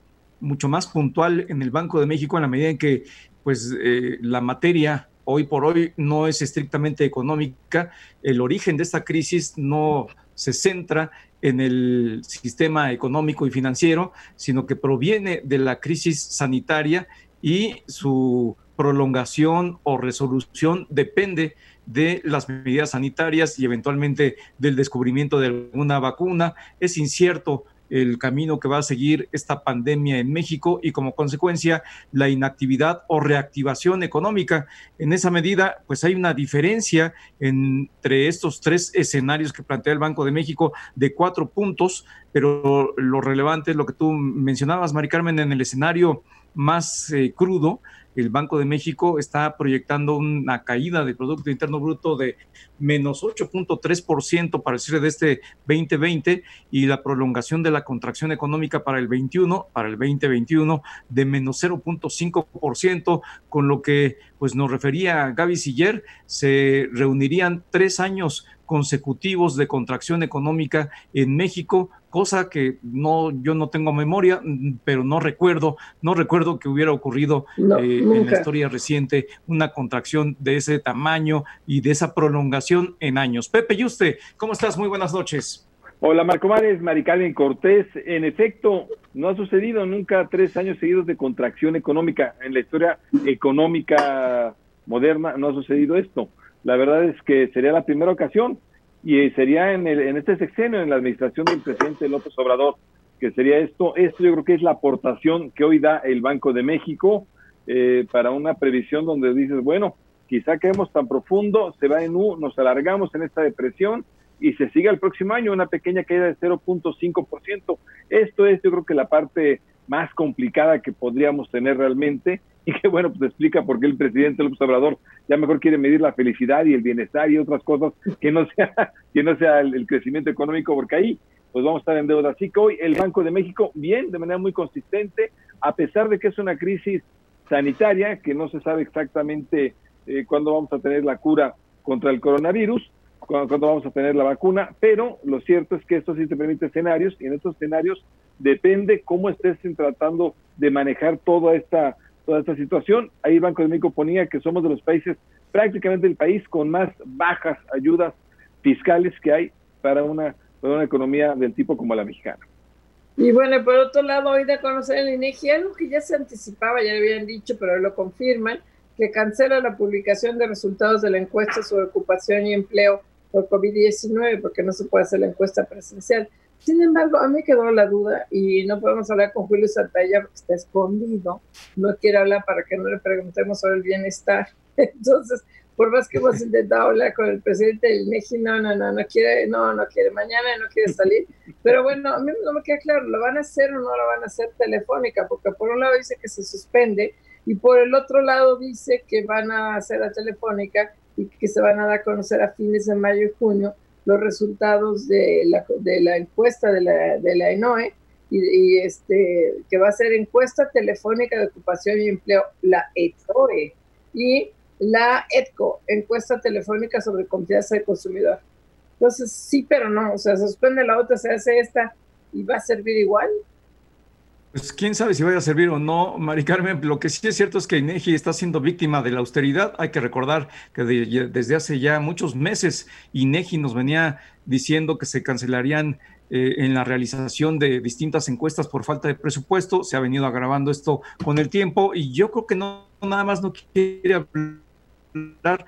mucho más puntual en el Banco de México en la medida en que pues eh, la materia hoy por hoy no es estrictamente económica. El origen de esta crisis no se centra en el sistema económico y financiero, sino que proviene de la crisis sanitaria y su prolongación o resolución depende de las medidas sanitarias y eventualmente del descubrimiento de alguna vacuna. Es incierto el camino que va a seguir esta pandemia en México y como consecuencia la inactividad o reactivación económica. En esa medida, pues hay una diferencia entre estos tres escenarios que plantea el Banco de México de cuatro puntos, pero lo relevante es lo que tú mencionabas, Mari Carmen, en el escenario más eh, crudo, el Banco de México está proyectando una caída del Producto Interno Bruto de menos 8.3% para el cierre de este 2020 y la prolongación de la contracción económica para el 21, para el 2021 de menos 0.5%, con lo que pues nos refería Gaby Siller, se reunirían tres años consecutivos de contracción económica en México, cosa que no, yo no tengo memoria, pero no recuerdo, no recuerdo que hubiera ocurrido eh, en la historia reciente una contracción de ese tamaño y de esa prolongación en años. Pepe Yuste, ¿cómo estás? Muy buenas noches. Hola Marco Mares, Maricarmen Cortés. En efecto, no ha sucedido nunca tres años seguidos de contracción económica. En la historia económica moderna no ha sucedido esto. La verdad es que sería la primera ocasión y sería en, el, en este sexenio, en la administración del presidente López Obrador, que sería esto. Esto yo creo que es la aportación que hoy da el Banco de México eh, para una previsión donde dices, bueno, quizá caemos tan profundo, se va en U, nos alargamos en esta depresión y se sigue el próximo año una pequeña caída de 0.5%. Esto es yo creo que la parte más complicada que podríamos tener realmente [laughs] y que bueno, pues explica por qué el presidente López Obrador ya mejor quiere medir la felicidad y el bienestar y otras cosas que no sea, [laughs] que no sea el, crecimiento económico, porque ahí pues vamos a estar en deuda. Así que hoy el Banco de México, bien, de manera muy consistente, a pesar de que es una crisis sanitaria, que no se sabe exactamente eh, cuándo vamos a tener la cura contra el coronavirus, cuándo, vamos a tener la vacuna, pero lo cierto es que esto sí te permite escenarios, y en estos escenarios depende cómo estés tratando de manejar toda esta toda esta situación. Ahí el Banco de México ponía que somos de los países prácticamente el país con más bajas ayudas fiscales que hay para una, para una economía del tipo como la mexicana. Y bueno, por otro lado, hoy de conocer el INEGI, algo que ya se anticipaba, ya le habían dicho, pero lo confirman, que cancela la publicación de resultados de la encuesta sobre ocupación y empleo por COVID-19, porque no se puede hacer la encuesta presencial. Sin embargo, a mí quedó la duda y no podemos hablar con Julio Santalla porque está escondido, no quiere hablar para que no le preguntemos sobre el bienestar. [laughs] Entonces, por más que hemos [laughs] intentado hablar con el presidente del INEGI, no, no, no, no quiere, no, no quiere, mañana no quiere salir. Pero bueno, a mí no me queda claro, ¿lo van a hacer o no lo van a hacer telefónica? Porque por un lado dice que se suspende y por el otro lado dice que van a hacer la telefónica y que se van a dar a conocer a fines de mayo y junio los resultados de la, de la encuesta de la, de la ENOE y, este, que va a ser encuesta telefónica de ocupación y empleo, la ETOE, y la ETCO, encuesta telefónica sobre confianza del consumidor. Entonces, sí, pero no, o sea, se suspende la otra, se hace esta y va a servir igual. Pues quién sabe si vaya a servir o no, Mari Carmen. Lo que sí es cierto es que INEGI está siendo víctima de la austeridad. Hay que recordar que desde hace ya muchos meses INEGI nos venía diciendo que se cancelarían eh, en la realización de distintas encuestas por falta de presupuesto. Se ha venido agravando esto con el tiempo y yo creo que no nada más no quiere hablar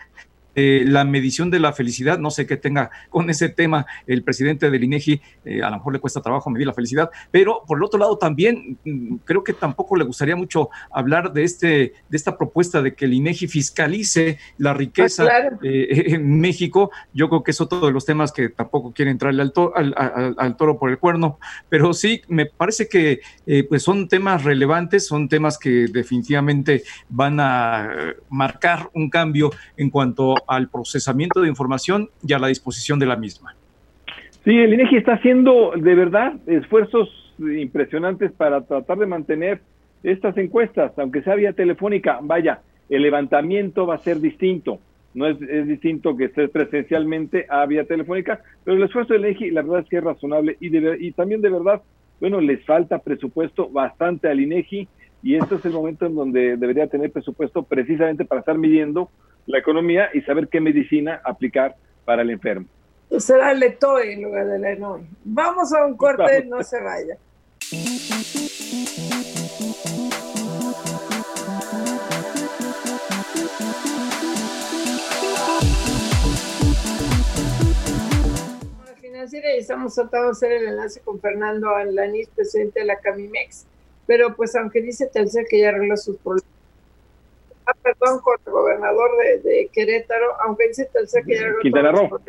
eh, la medición de la felicidad, no sé qué tenga con ese tema el presidente del INEGI, eh, a lo mejor le cuesta trabajo medir la felicidad, pero por el otro lado también mm, creo que tampoco le gustaría mucho hablar de este de esta propuesta de que el INEGI fiscalice la riqueza ah, eh, [laughs] en México. Yo creo que es otro de los temas que tampoco quiere entrarle al, al, toro por el cuerno, pero sí me parece que pues son temas relevantes, son temas que definitivamente van a marcar un cambio en cuanto al procesamiento de información y a la disposición de la misma. Sí, el INEGI está haciendo de verdad esfuerzos impresionantes para tratar de mantener estas encuestas, aunque sea vía telefónica. Vaya, el levantamiento va a ser distinto. No es, distinto que esté presencialmente a vía telefónica, pero el esfuerzo del INEGI, la verdad es que es razonable y, y también de verdad, bueno, les falta presupuesto bastante al INEGI y este es el momento en donde debería tener presupuesto precisamente para estar midiendo la economía y saber qué medicina aplicar para el enfermo. Será el ETOE en lugar de la ENOE. Vamos a un corte, no se vaya. financiera y estamos tratando de hacer el enlace con Fernando Alanis, presidente de la Camimex, pero pues aunque dice Telcel que ya arregló sus problemas Ah, perdón, con el gobernador de, Querétaro, aunque dice Telcel que ya Quintana Roo.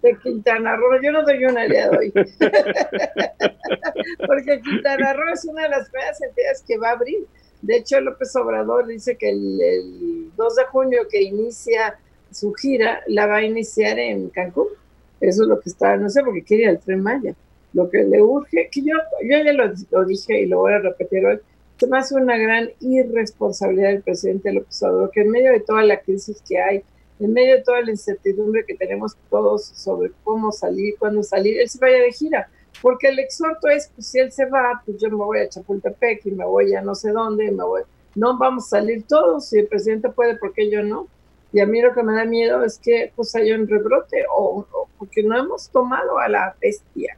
De Quintana Roo, yo no doy una idea de hoy. [laughs] Porque Quintana Roo es una de las primeras entidades que va a abrir. De hecho, López Obrador dice que el, 2 de junio que inicia su gira, la va a iniciar en Cancún. Eso es lo que está, no sé, porque quiere ir al tren Maya. Lo que le urge, que yo, yo ya lo, lo dije y lo voy a repetir hoy, se me hace una gran irresponsabilidad del presidente López Obrador, que en medio de toda la crisis que hay, en medio de toda la incertidumbre que tenemos todos sobre cómo salir, cuándo salir, él se vaya de gira. Porque el exhorto es, pues si él se va, pues yo me voy a Chapultepec y me voy a no sé dónde, me voy. No vamos a salir todos, si el presidente puede, ¿por qué yo no? Y a mí lo que me da miedo es que pues haya un rebrote o porque no hemos tomado a la bestia.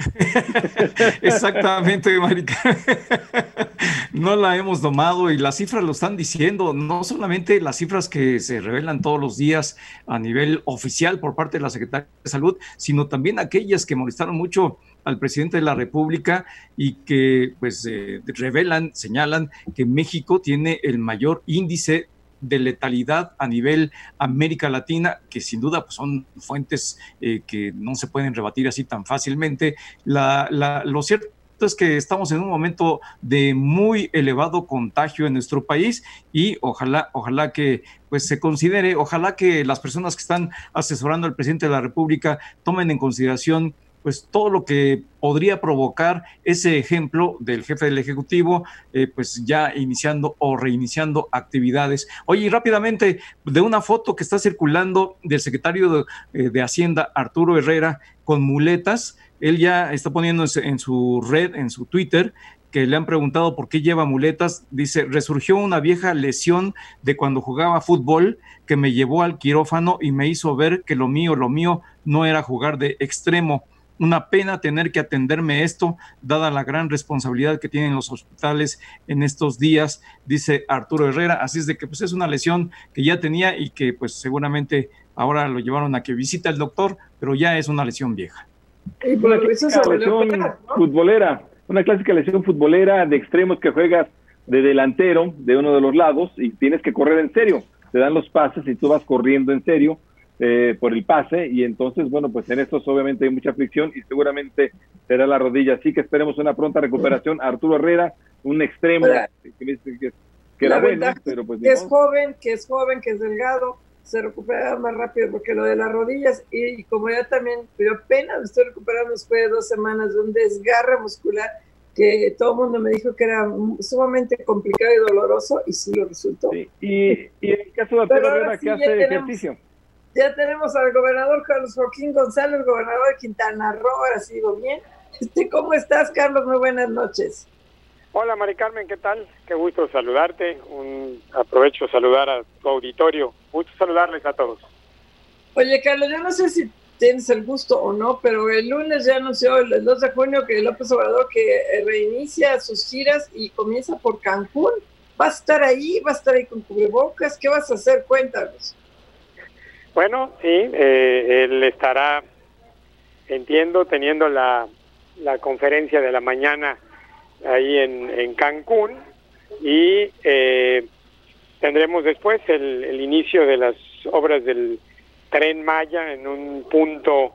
[laughs] Exactamente, Marica. [laughs] no la hemos tomado y las cifras lo están diciendo, no solamente las cifras que se revelan todos los días a nivel oficial por parte de la Secretaría de Salud, sino también aquellas que molestaron mucho al presidente de la República y que pues eh, revelan, señalan que México tiene el mayor índice de letalidad a nivel América Latina, que sin duda pues, son fuentes eh, que no se pueden rebatir así tan fácilmente. La, lo cierto es que estamos en un momento de muy elevado contagio en nuestro país y ojalá, ojalá que pues se considere, ojalá que las personas que están asesorando al presidente de la República tomen en consideración pues todo lo que podría provocar ese ejemplo del jefe del Ejecutivo, eh, pues ya iniciando o reiniciando actividades. Oye, rápidamente, de una foto que está circulando del secretario de, eh, de Hacienda, Arturo Herrera, con muletas, él ya está poniendo en su red, en su Twitter, que le han preguntado por qué lleva muletas, dice, resurgió una vieja lesión de cuando jugaba fútbol que me llevó al quirófano y me hizo ver que lo mío, lo mío no era jugar de extremo. Una pena tener que atenderme esto, dada la gran responsabilidad que tienen los hospitales en estos días, dice Arturo Herrera. Así es de que pues es una lesión que ya tenía y que pues seguramente ahora lo llevaron a que visite al doctor, pero ya es una lesión vieja. Una clásica lesión futbolera, una clásica lesión futbolera de extremos que juegas de delantero de uno de los lados y tienes que correr en serio. Te dan los pases y tú vas corriendo en serio eh, por el pase y entonces, bueno, pues en estos obviamente hay mucha fricción y seguramente será la rodilla. Así que esperemos una pronta recuperación. Arturo Herrera, un extremo que, que, era bueno, pero pues... Que es joven, que es joven, que es delgado, se recupera más rápido porque lo de las rodillas y, como ya también, yo apenas me estoy recuperando después de dos semanas de un desgarre muscular que todo el mundo me dijo que era sumamente complicado y doloroso y sí lo resultó. Y, y, en el caso de Arturo Herrera que hace ejercicio ya tenemos al gobernador Carlos Joaquín González, gobernador de Quintana Roo, ahora sí digo bien. Este, ¿Cómo estás, Carlos? Muy buenas noches. Hola, Mari Carmen, ¿qué tal? Qué gusto saludarte. Un aprovecho saludar a tu auditorio. Gusto saludarles a todos. Oye, Carlos, yo no sé si tienes el gusto o no, pero el lunes ya anunció el 2 de junio que López Obrador que reinicia sus giras y comienza por Cancún. ¿Vas a estar ahí? ¿Vas a estar ahí con cubrebocas? ¿Qué vas a hacer? Cuéntanos. Bueno, sí, eh, él estará, entiendo, teniendo la, la, conferencia de la mañana ahí en, en Cancún y eh, tendremos después el, el, inicio de las obras del tren Maya en un punto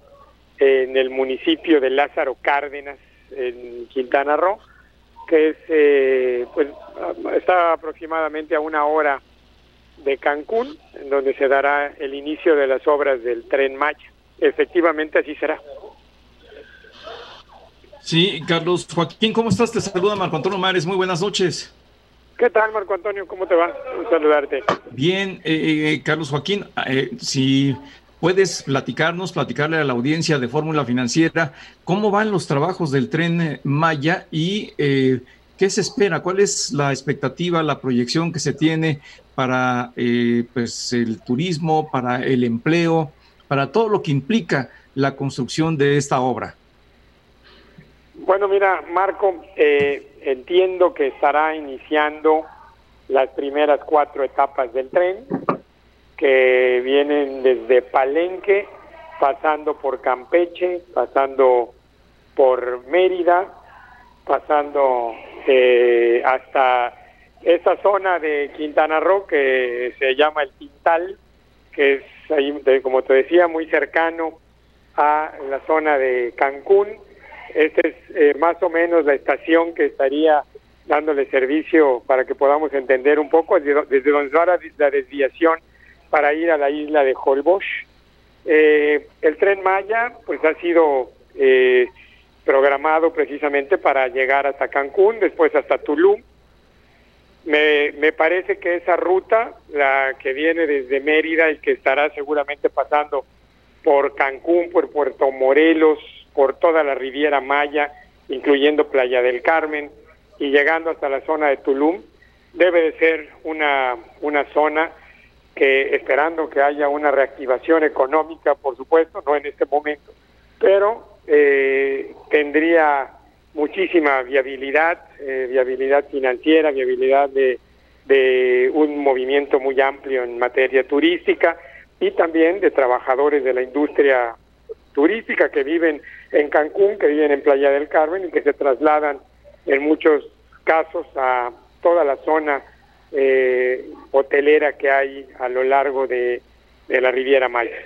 en el municipio de Lázaro Cárdenas, en Quintana Roo, que es, eh, pues, está aproximadamente a una hora de Cancún, en donde se dará el inicio de las obras del tren Maya. Efectivamente, así será. Sí, Carlos Joaquín, ¿cómo estás? Te saluda Marco Antonio Mares, muy buenas noches. ¿Qué tal, Marco Antonio? ¿Cómo te va? Un saludarte. Bien, eh, eh, Carlos Joaquín, eh, si puedes platicarnos, platicarle a la audiencia de Fórmula Financiera, cómo van los trabajos del tren Maya y qué se espera, cuál es la expectativa, la proyección que se tiene para eh, pues el turismo, para el empleo, para todo lo que implica la construcción de esta obra. Bueno, mira, Marco, eh, entiendo que estará iniciando las primeras cuatro etapas del tren, que vienen desde Palenque, pasando por Campeche, pasando por Mérida, pasando eh, hasta esa zona de Quintana Roo que se llama el Tintal, que es ahí, como te decía, muy cercano a la zona de Cancún. Esta es eh, más o menos la estación que estaría dándole servicio para que podamos entender un poco desde, donde va la desviación para ir a la isla de Holbox. Eh, el tren Maya pues ha sido eh, programado precisamente para llegar hasta Cancún, después hasta Tulum, me, me parece que esa ruta, la que viene desde Mérida y que estará seguramente pasando por Cancún, por Puerto Morelos, por toda la Riviera Maya, incluyendo Playa del Carmen y llegando hasta la zona de Tulum, debe de ser una, una zona que esperando que haya una reactivación económica, por supuesto, no en este momento, pero eh, tendría muchísima viabilidad, eh, viabilidad financiera, viabilidad de, de un movimiento muy amplio en materia turística y también de trabajadores de la industria turística que viven en Cancún, que viven en Playa del Carmen y que se trasladan en muchos casos a toda la zona eh, hotelera que hay a lo largo de, de la Riviera Maya.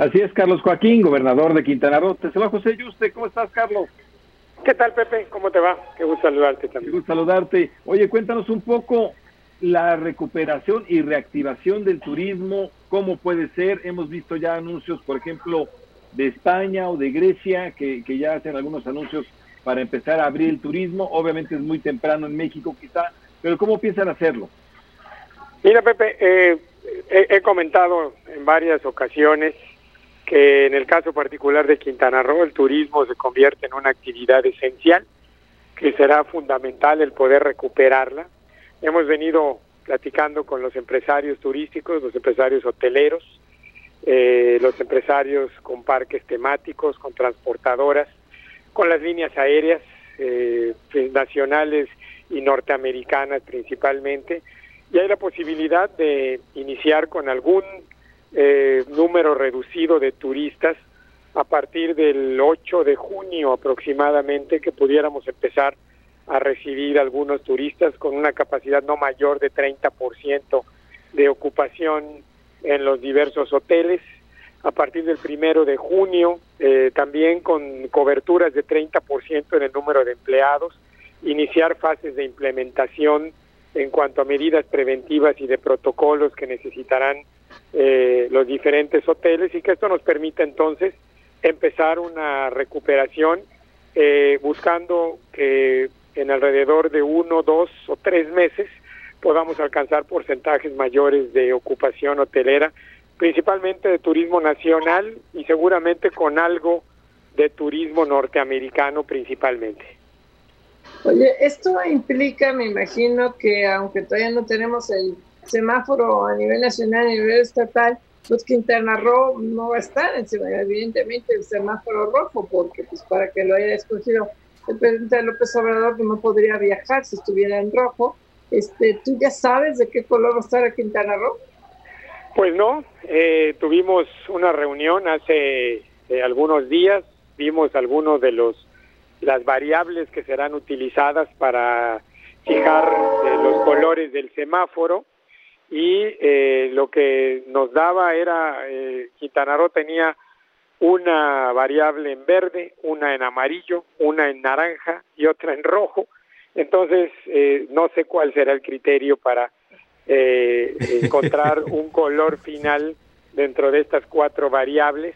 Así es, Carlos Joaquín, gobernador de Quintana Roo. Te saluda José Yuste. ¿Cómo estás, Carlos? ¿Qué tal, Pepe? ¿Cómo te va? Qué gusto saludarte también. Qué gusto saludarte. Oye, cuéntanos un poco la recuperación y reactivación del turismo, cómo puede ser. Hemos visto ya anuncios, por ejemplo, de España o de Grecia, que, que ya hacen algunos anuncios para empezar a abrir el turismo. Obviamente es muy temprano en México quizá, pero ¿cómo piensan hacerlo? Mira, Pepe, eh, he comentado en varias ocasiones que en el caso particular de Quintana Roo el turismo se convierte en una actividad esencial que será fundamental el poder recuperarla. Hemos venido platicando con los empresarios turísticos, los empresarios hoteleros, eh, los empresarios con parques temáticos, con transportadoras, con las líneas aéreas eh, nacionales y norteamericanas principalmente, y hay la posibilidad de iniciar con algún eh, número reducido de turistas a partir del 8 de junio aproximadamente que pudiéramos empezar a recibir algunos turistas con una capacidad no mayor de 30% de ocupación en los diversos hoteles. A partir del primero de junio, eh, también con coberturas de 30% en el número de empleados, iniciar fases de implementación en cuanto a medidas preventivas y de protocolos que necesitarán eh, los diferentes hoteles y que esto nos permita entonces empezar una recuperación eh, buscando que en alrededor de uno, dos o tres meses podamos alcanzar porcentajes mayores de ocupación hotelera, principalmente de turismo nacional y seguramente con algo de turismo norteamericano principalmente. Oye, esto implica, me imagino, que aunque todavía no tenemos el semáforo a nivel nacional, a nivel estatal, pues Quintana Roo no va a estar evidentemente el semáforo rojo, porque pues para que lo haya escogido el presidente López Obrador que no podría viajar si estuviera en rojo. Este, ¿Tú ya sabes de qué color va a estar Quintana Roo? Pues no, eh, tuvimos una reunión hace eh, algunos días, vimos algunos de los las variables que serán utilizadas para fijar eh, los colores del semáforo y eh, lo que nos daba era eh, Quintana Roo tenía una variable en verde, una en amarillo, una en naranja y otra en rojo. Entonces, eh, no sé cuál será el criterio para eh, [laughs] encontrar un color final dentro de estas cuatro variables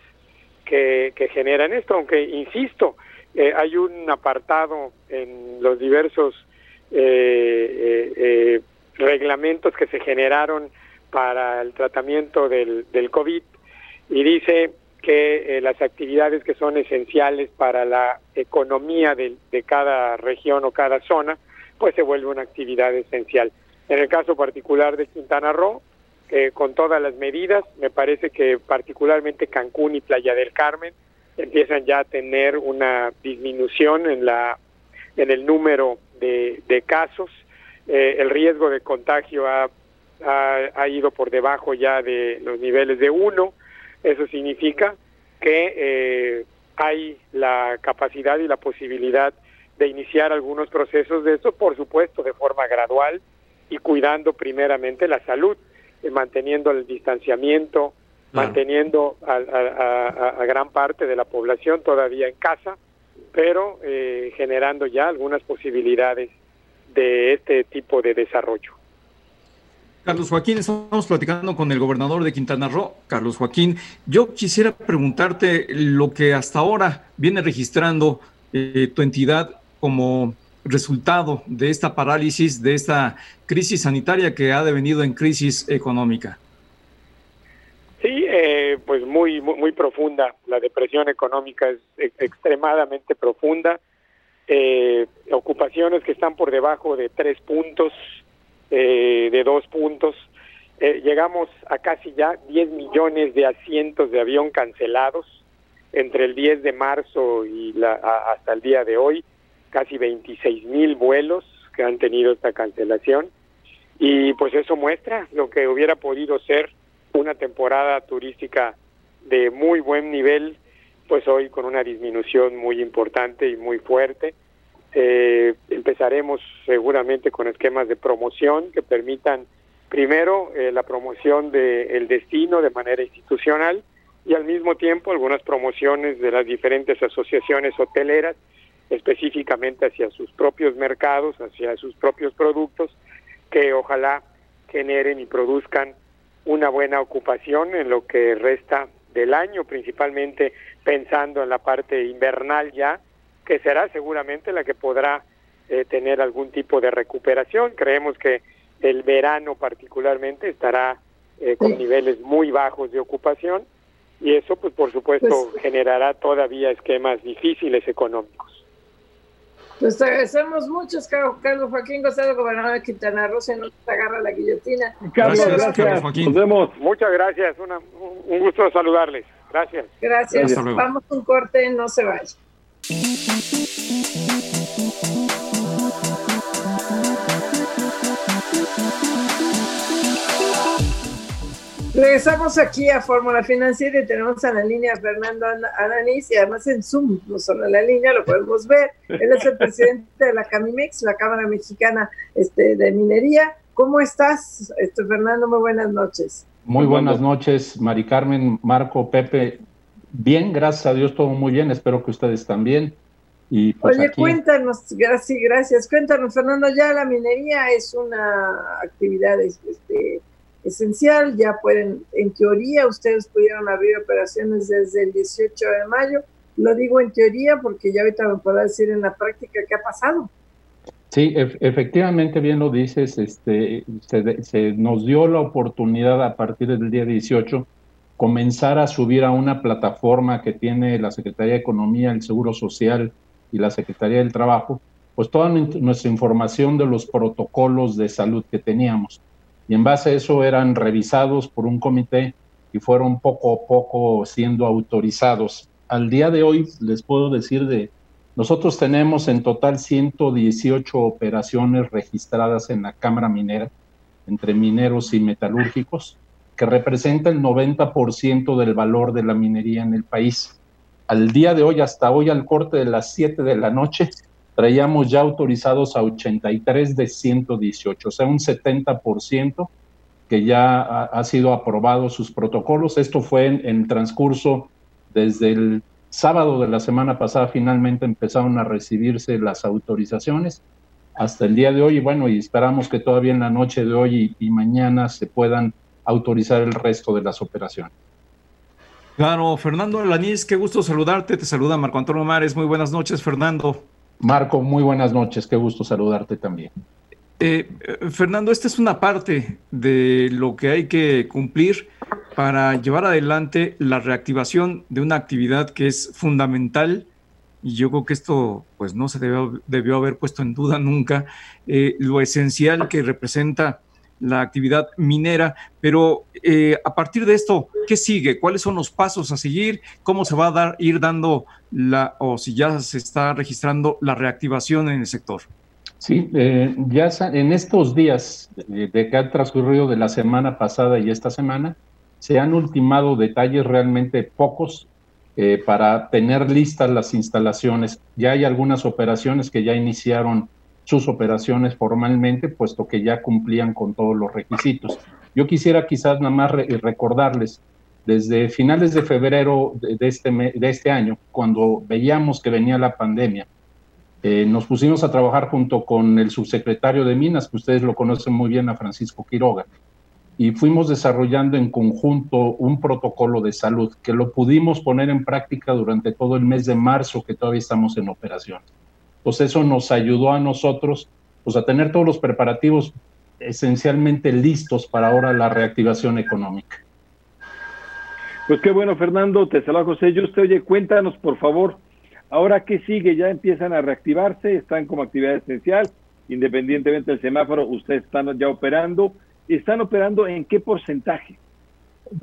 que, que generan esto, aunque, insisto, eh, hay un apartado en los diversos eh, eh, reglamentos que se generaron para el tratamiento del, del COVID y dice que las actividades que son esenciales para la economía de, de, cada región o cada zona, pues se vuelve una actividad esencial. En el caso particular de Quintana Roo, eh, con todas las medidas, me parece que particularmente Cancún y Playa del Carmen empiezan ya a tener una disminución en la en el número de, de casos eh, el riesgo de contagio ha, ha, ido por debajo ya de los niveles de uno. Eso significa que eh, hay la capacidad y la posibilidad de iniciar algunos procesos de eso, por supuesto, de forma gradual y cuidando primeramente la salud, eh, manteniendo el distanciamiento, manteniendo a, a, a, gran parte de la población todavía en casa, pero eh, generando ya algunas posibilidades de este tipo de desarrollo. Carlos Joaquín, estamos platicando con el gobernador de Quintana Roo, Carlos Joaquín. Yo quisiera preguntarte lo que hasta ahora viene registrando eh, tu entidad como resultado de esta parálisis, de esta crisis sanitaria que ha devenido en crisis económica. Sí, eh, pues muy, muy, muy profunda. La depresión económica es extremadamente profunda eh, ocupaciones que están por debajo de tres puntos, eh, de dos puntos. Eh, llegamos a casi ya 10 millones de asientos de avión cancelados entre el 10 de marzo y la, hasta el día de hoy, casi 26 mil vuelos que han tenido esta cancelación. Y pues eso muestra lo que hubiera podido ser una temporada turística de muy buen nivel pues hoy con una disminución muy importante y muy fuerte. Eh, empezaremos seguramente con esquemas de promoción que permitan primero eh, la promoción del destino de manera institucional y al mismo tiempo algunas promociones de las diferentes asociaciones hoteleras específicamente hacia sus propios mercados, hacia sus propios productos, que ojalá generen y produzcan una buena ocupación en lo que resta del año, principalmente pensando en la parte invernal ya, que será seguramente la que podrá eh, tener algún tipo de recuperación. Creemos que el verano particularmente estará eh, con niveles muy bajos de ocupación y eso pues por supuesto pues generará todavía esquemas difíciles económicos. Pues te agradecemos mucho, Carlos Joaquín González, gobernador de Quintana Roo, se nos agarra la guillotina. Carlos, gracias. Nos vemos. Muchas gracias, un gusto saludarles. Gracias. Gracias. Vamos a un corte, no se vaya. Regresamos aquí a Fórmula Financiera y tenemos a la línea Fernando Alanís y además en Zoom, no solo en la línea, lo podemos ver. Él es el presidente de la CAMIMEX, la Cámara Mexicana este, de Minería. ¿Cómo estás, este, Fernando? Muy buenas noches. Muy buenas noches, Mari Carmen, Marco, Pepe. Bien, gracias a Dios, todo muy bien. Espero que ustedes también. Y pues Oye, cuéntanos, gracias, gracias. Cuéntanos, Fernando, ya la minería es una actividad este, esencial, ya pueden, en teoría, ustedes pudieron abrir operaciones desde el 18 de mayo. Lo digo en teoría porque ya ahorita me puedo decir en la práctica qué ha pasado. Sí, efectivamente, bien lo dices, este, se, se, nos dio la oportunidad a partir del día 18 comenzar a subir a una plataforma que tiene la Secretaría de Economía, el Seguro Social y la Secretaría del Trabajo, pues toda nuestra información de los protocolos de salud que teníamos y en base a eso eran revisados por un comité y fueron poco a poco siendo autorizados. Al día de hoy les puedo decir de, nosotros tenemos en total 118 operaciones registradas en la Cámara Minera, entre mineros y metalúrgicos, que representa el 90% del valor de la minería en el país. Al día de hoy, hasta hoy al corte de las 7 de la noche, traíamos ya autorizados a 83 de 118, o sea, un 70% que ya ha, sido aprobado sus protocolos. Esto fue en, en, transcurso desde el sábado de la semana pasada, finalmente empezaron a recibirse las autorizaciones hasta el día de hoy, y bueno, y esperamos que todavía en la noche de hoy y, y mañana se puedan autorizar el resto de las operaciones. Claro, Fernando Alaniz, qué gusto saludarte. Te saluda Marco Antonio Mares. Muy buenas noches, Fernando. Marco, muy buenas noches, qué gusto saludarte también. Eh, Fernando, esta es una parte de lo que hay que cumplir para llevar adelante la reactivación de una actividad que es fundamental y yo creo que esto pues no se debió, haber puesto en duda nunca, eh, lo esencial que representa la actividad minera, pero eh, a partir de esto, ¿qué sigue? ¿Cuáles son los pasos a seguir? ¿Cómo se va a dar, ir dando la, o si ya se está registrando la reactivación en el sector? Sí, eh, ya en estos días eh, de que ha transcurrido de la semana pasada y esta semana, se han ultimado detalles realmente pocos para tener listas las instalaciones. Ya hay algunas operaciones que ya iniciaron sus operaciones formalmente, puesto que ya cumplían con todos los requisitos. Yo quisiera quizás nada más recordarles, desde finales de febrero de, este, de este año, cuando veíamos que venía la pandemia, eh, nos pusimos a trabajar junto con el subsecretario de Minas, que ustedes lo conocen muy bien, a Francisco Quiroga, y fuimos desarrollando en conjunto un protocolo de salud que lo pudimos poner en práctica durante todo el mes de marzo, que todavía estamos en operación pues eso nos ayudó a nosotros pues a tener todos los preparativos esencialmente listos para ahora la reactivación económica. Pues qué bueno, Fernando, te saluda José. Yo usted, oye, cuéntanos, por favor, ahora qué sigue, ya empiezan a reactivarse, están como actividad esencial, independientemente del semáforo, ustedes están ya operando. ¿Están operando en qué porcentaje?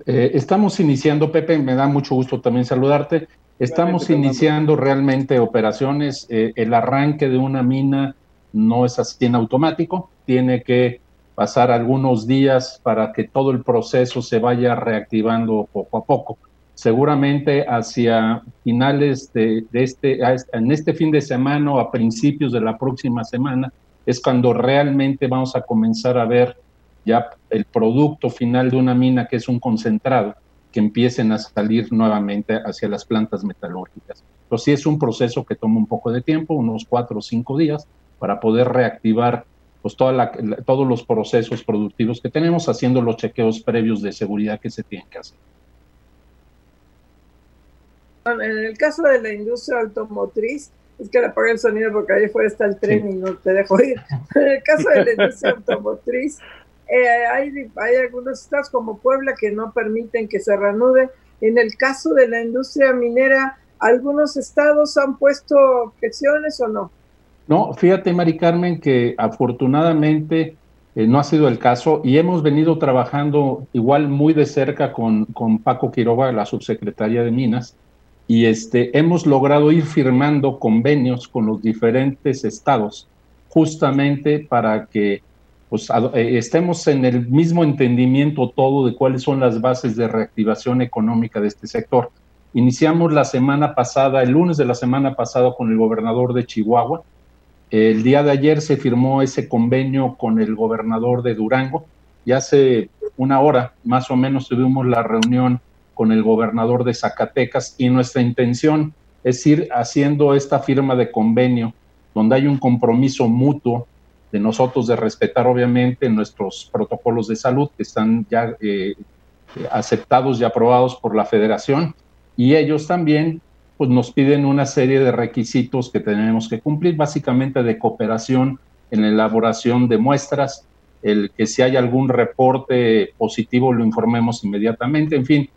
Eh, estamos iniciando, Pepe, me da mucho gusto también saludarte. Estamos iniciando realmente operaciones. Eh, el arranque de una mina no es así en automático, tiene que pasar algunos días para que todo el proceso se vaya reactivando poco a poco. Seguramente hacia finales de, este, en este fin de semana o a principios de la próxima semana, es cuando realmente vamos a comenzar a ver ya el producto final de una mina que es un concentrado que empiecen a salir nuevamente hacia las plantas metalúrgicas. Entonces sí es un proceso que toma un poco de tiempo, unos cuatro o cinco días, para poder reactivar pues, toda todos los procesos productivos que tenemos, haciendo los chequeos previos de seguridad que se tienen que hacer. En el caso de la industria automotriz, es que le apaga el sonido porque ahí fuera está el tren y no te dejo ir. En el caso de la industria [laughs] automotriz, eh, hay, algunos estados como Puebla que no permiten que se reanude. En el caso de la industria minera, ¿algunos estados han puesto objeciones o no? No, fíjate, Mari Carmen, que afortunadamente eh, no ha sido el caso y hemos venido trabajando igual muy de cerca con, con Paco Quiroga, la subsecretaria de Minas, y este, hemos logrado ir firmando convenios con los diferentes estados justamente para que pues, eh, estemos en el mismo entendimiento todo de cuáles son las bases de reactivación económica de este sector. Iniciamos la semana pasada, el lunes de la semana pasada, con el gobernador de Chihuahua. El día de ayer se firmó ese convenio con el gobernador de Durango. Y hace una hora más o menos tuvimos la reunión con el gobernador de Zacatecas y nuestra intención es ir haciendo esta firma de convenio donde hay un compromiso mutuo de nosotros de respetar obviamente nuestros protocolos de salud que están ya eh, aceptados y aprobados por la federación. Y ellos también pues nos piden una serie de requisitos que tenemos que cumplir, básicamente de cooperación en la elaboración de muestras, el que si hay algún reporte positivo lo informemos inmediatamente, en fin,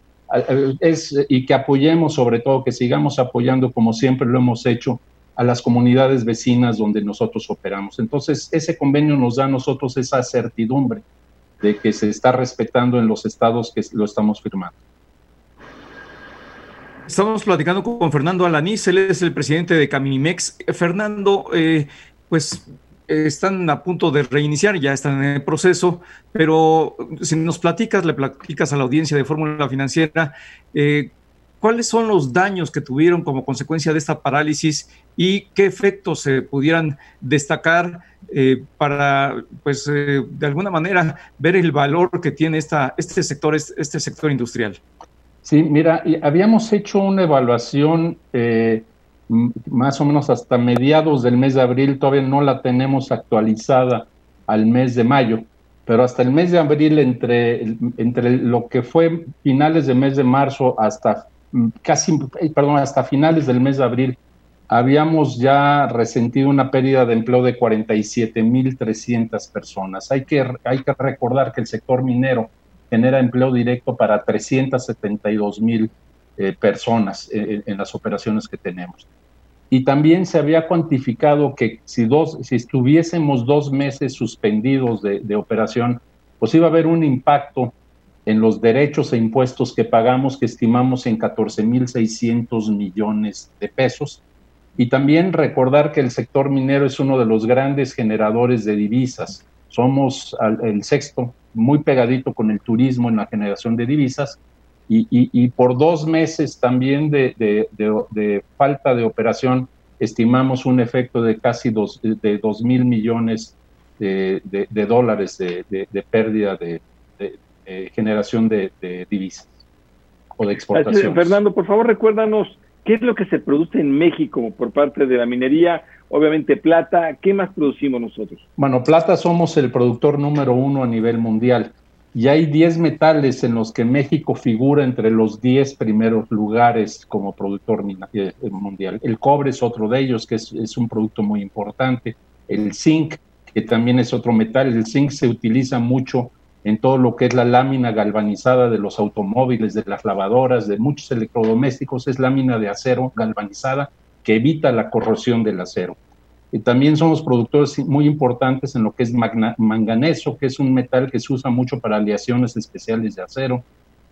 es, y que apoyemos sobre todo, que sigamos apoyando como siempre lo hemos hecho a las comunidades vecinas donde nosotros operamos. Entonces, ese convenio nos da a nosotros esa certidumbre de que se está respetando en los estados que lo estamos firmando. Estamos platicando con Fernando Alanís, él es el presidente de Caminimex. Fernando, eh, pues están a punto de reiniciar, ya están en el proceso, pero si nos platicas, le platicas a la audiencia de Fórmula Financiera, eh, ¿cuáles son los daños que tuvieron como consecuencia de esta parálisis y qué efectos se pudieran destacar eh, para, pues, eh, de alguna manera ver el valor que tiene esta, este sector, este sector industrial? Sí, mira, habíamos hecho una evaluación eh, más o menos hasta mediados del mes de abril, todavía no la tenemos actualizada al mes de mayo, pero hasta el mes de abril, entre, entre lo que fue finales del mes de marzo hasta casi, perdón, hasta finales del mes de abril, habíamos ya resentido una pérdida de empleo de 47.300 personas. Hay que, hay que recordar que el sector minero genera empleo directo para 372 mil eh, personas en, las operaciones que tenemos. Y también se había cuantificado que si, dos, si estuviésemos dos meses suspendidos de, de operación, pues iba a haber un impacto en los derechos e impuestos que pagamos, que estimamos en 14.600 millones de pesos. Y también recordar que el sector minero es uno de los grandes generadores de divisas. Somos el sexto muy pegadito con el turismo en la generación de divisas y, por dos meses también de, falta de operación estimamos un efecto de casi dos, de dos mil millones de, dólares de, pérdida de, generación de, divisas o de exportación. Fernando, por favor, recuérdanos qué es lo que se produce en México por parte de la minería obviamente plata. ¿Qué más producimos nosotros? Bueno, plata somos el productor número uno a nivel mundial y hay 10 metales en los que México figura entre los 10 primeros lugares como productor eh, mundial. El cobre es otro de ellos, que es, un producto muy importante. El zinc, que también es otro metal. El zinc se utiliza mucho en todo lo que es la lámina galvanizada de los automóviles, de las lavadoras, de muchos electrodomésticos. Es lámina de acero galvanizada que evita la corrosión del acero. Y también somos productores muy importantes en lo que es manganeso, que es un metal que se usa mucho para aleaciones especiales de acero,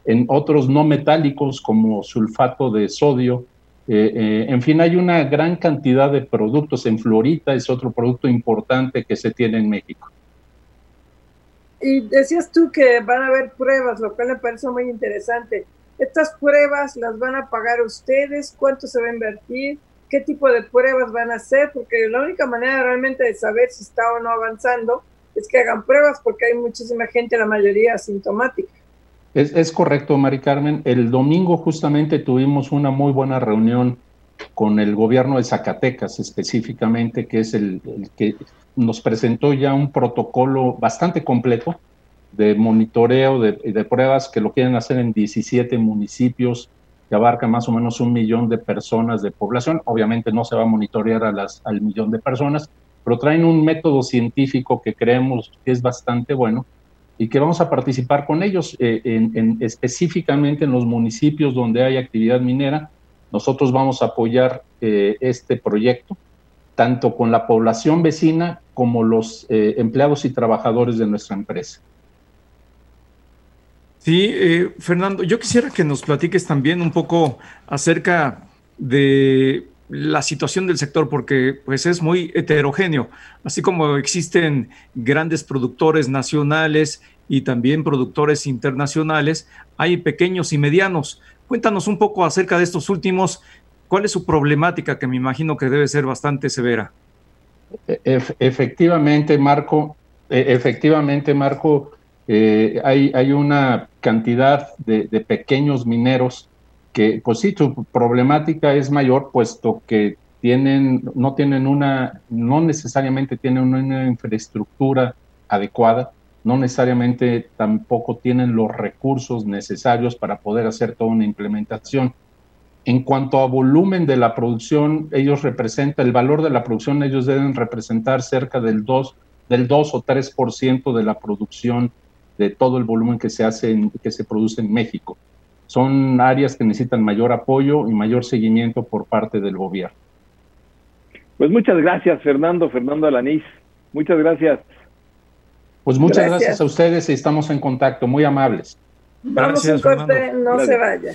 en otros no metálicos como sulfato de sodio. Eh, eh, en fin, hay una gran cantidad de productos. En Florita es otro producto importante que se tiene en México. Y decías tú que van a haber pruebas, lo cual me parece muy interesante. ¿Estas pruebas las van a pagar ustedes? ¿Cuánto se va a invertir? qué tipo de pruebas van a hacer, porque la única manera realmente de saber si está o no avanzando es que hagan pruebas, porque hay muchísima gente, la mayoría asintomática. Es, correcto, Mari Carmen. El domingo justamente tuvimos una muy buena reunión con el gobierno de Zacatecas específicamente, que es el, que nos presentó ya un protocolo bastante completo de monitoreo de, de, pruebas que lo quieren hacer en 17 municipios que abarca más o menos un millón de personas de población. Obviamente no se va a monitorear a las, al millón de personas, pero traen un método científico que creemos que es bastante bueno y que vamos a participar con ellos eh, en, específicamente en los municipios donde hay actividad minera. Nosotros vamos a apoyar eh, este proyecto tanto con la población vecina como los eh, empleados y trabajadores de nuestra empresa. Sí, eh, Fernando, yo quisiera que nos platiques también un poco acerca de la situación del sector, porque pues es muy heterogéneo, así como existen grandes productores nacionales y también productores internacionales, hay pequeños y medianos. Cuéntanos un poco acerca de estos últimos, cuál es su problemática, que me imagino que debe ser bastante severa. E-, efectivamente, Marco, e-, efectivamente, Marco, eh, hay, hay, una cantidad de, pequeños mineros que, pues sí, su problemática es mayor, puesto que tienen, no tienen una, no necesariamente tienen una infraestructura adecuada, no necesariamente tampoco tienen los recursos necesarios para poder hacer toda una implementación. En cuanto a volumen de la producción, ellos representan, el valor de la producción, ellos deben representar cerca del 2, del 2 o 3% de la producción de todo el volumen que se hace, que se produce en México. Son áreas que necesitan mayor apoyo y mayor seguimiento por parte del gobierno. Pues muchas gracias, Fernando, Fernando Alanís. Muchas gracias. Pues muchas gracias, a ustedes y estamos en contacto, muy amables. gracias, corte, no se vaya.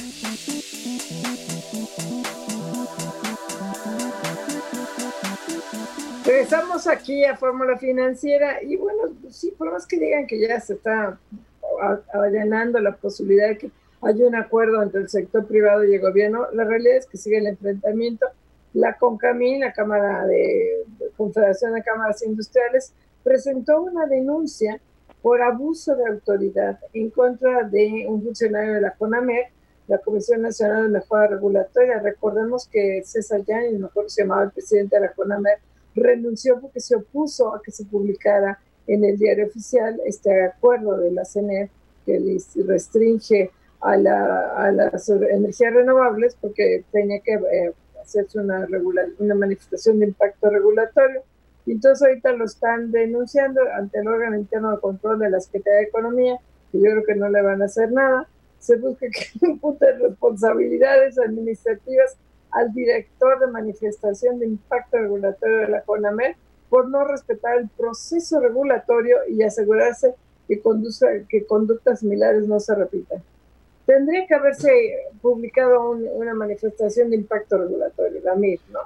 Regresamos aquí a Fórmula Financiera y bueno, sí, por más que digan que ya se está allanando la posibilidad de que haya un acuerdo entre el sector privado y el gobierno, la realidad es que sigue el enfrentamiento. La CONCAMIN, la Cámara de Confederación de Cámaras Industriales, presentó una denuncia por abuso de autoridad en contra de un funcionario de la CONAMER, la Comisión Nacional de Mejora Regulatoria. Recordemos que César Yanis, mejor se llamaba el presidente de la CONAMER, renunció porque se opuso a que se publicara en el diario oficial este acuerdo de la CNE que restringe a, las energías renovables porque tenía que eh, hacerse una manifestación de impacto regulatorio. Y entonces ahorita lo están denunciando ante el órgano interno de control de la Secretaría de Economía, que yo creo que no le van a hacer nada. Se busca que [laughs] imputen responsabilidades administrativas al director de manifestación de impacto regulatorio de la CONAMER por no respetar el proceso regulatorio y asegurarse que, que conductas similares no se repitan. Tendría que haberse publicado una manifestación de impacto regulatorio, la MIR, ¿no?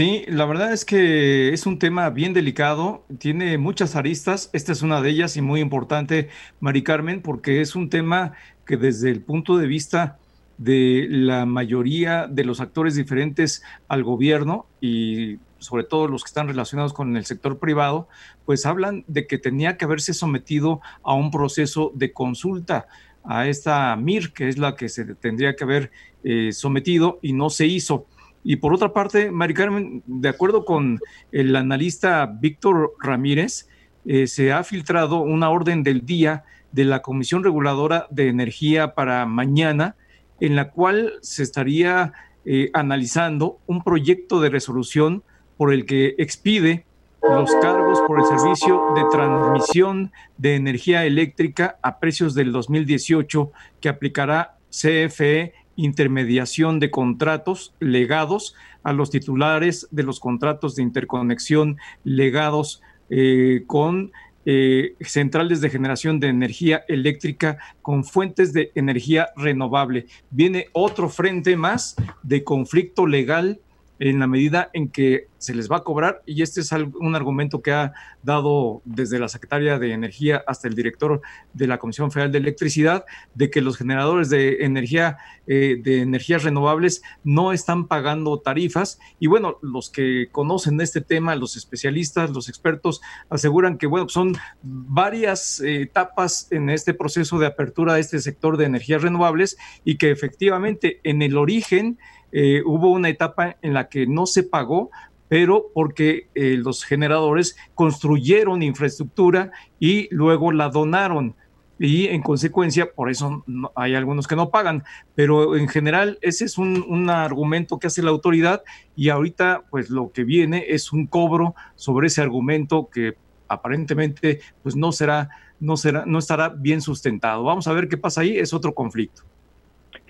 Sí, la verdad es que es un tema bien delicado, tiene muchas aristas, esta es una de ellas y muy importante, Mari Carmen, porque es un tema que desde el punto de vista de la mayoría de los actores diferentes al gobierno y sobre todo los que están relacionados con el sector privado, pues hablan de que tenía que haberse sometido a un proceso de consulta a esta MIR, que es la que se tendría que haber eh, sometido y no se hizo. Y por otra parte, Mari Carmen, de acuerdo con el analista Víctor Ramírez, eh, se ha filtrado una orden del día de la Comisión Reguladora de Energía para mañana, en la cual se estaría eh, analizando un proyecto de resolución por el que expide los cargos por el servicio de transmisión de energía eléctrica a precios del 2018 que aplicará CFE intermediación de contratos legados a los titulares de los contratos de interconexión legados eh, con eh, centrales de generación de energía eléctrica con fuentes de energía renovable. Viene otro frente más de conflicto legal en la medida en que se les va a cobrar, y este es un argumento que ha dado desde la Secretaria de Energía hasta el director de la Comisión Federal de Electricidad, de que los generadores de energía, eh, de energías renovables no están pagando tarifas. Y bueno, los que conocen este tema, los especialistas, los expertos, aseguran que bueno, son varias eh, etapas en este proceso de apertura de este sector de energías renovables y que efectivamente en el origen, eh, hubo una etapa en la que no se pagó, pero porque eh, los generadores construyeron infraestructura y luego la donaron. Y en consecuencia, por eso hay algunos que no pagan, pero en general ese es un, argumento que hace la autoridad y ahorita pues lo que viene es un cobro sobre ese argumento que aparentemente pues no será, no será, no estará bien sustentado. Vamos a ver qué pasa ahí, es otro conflicto.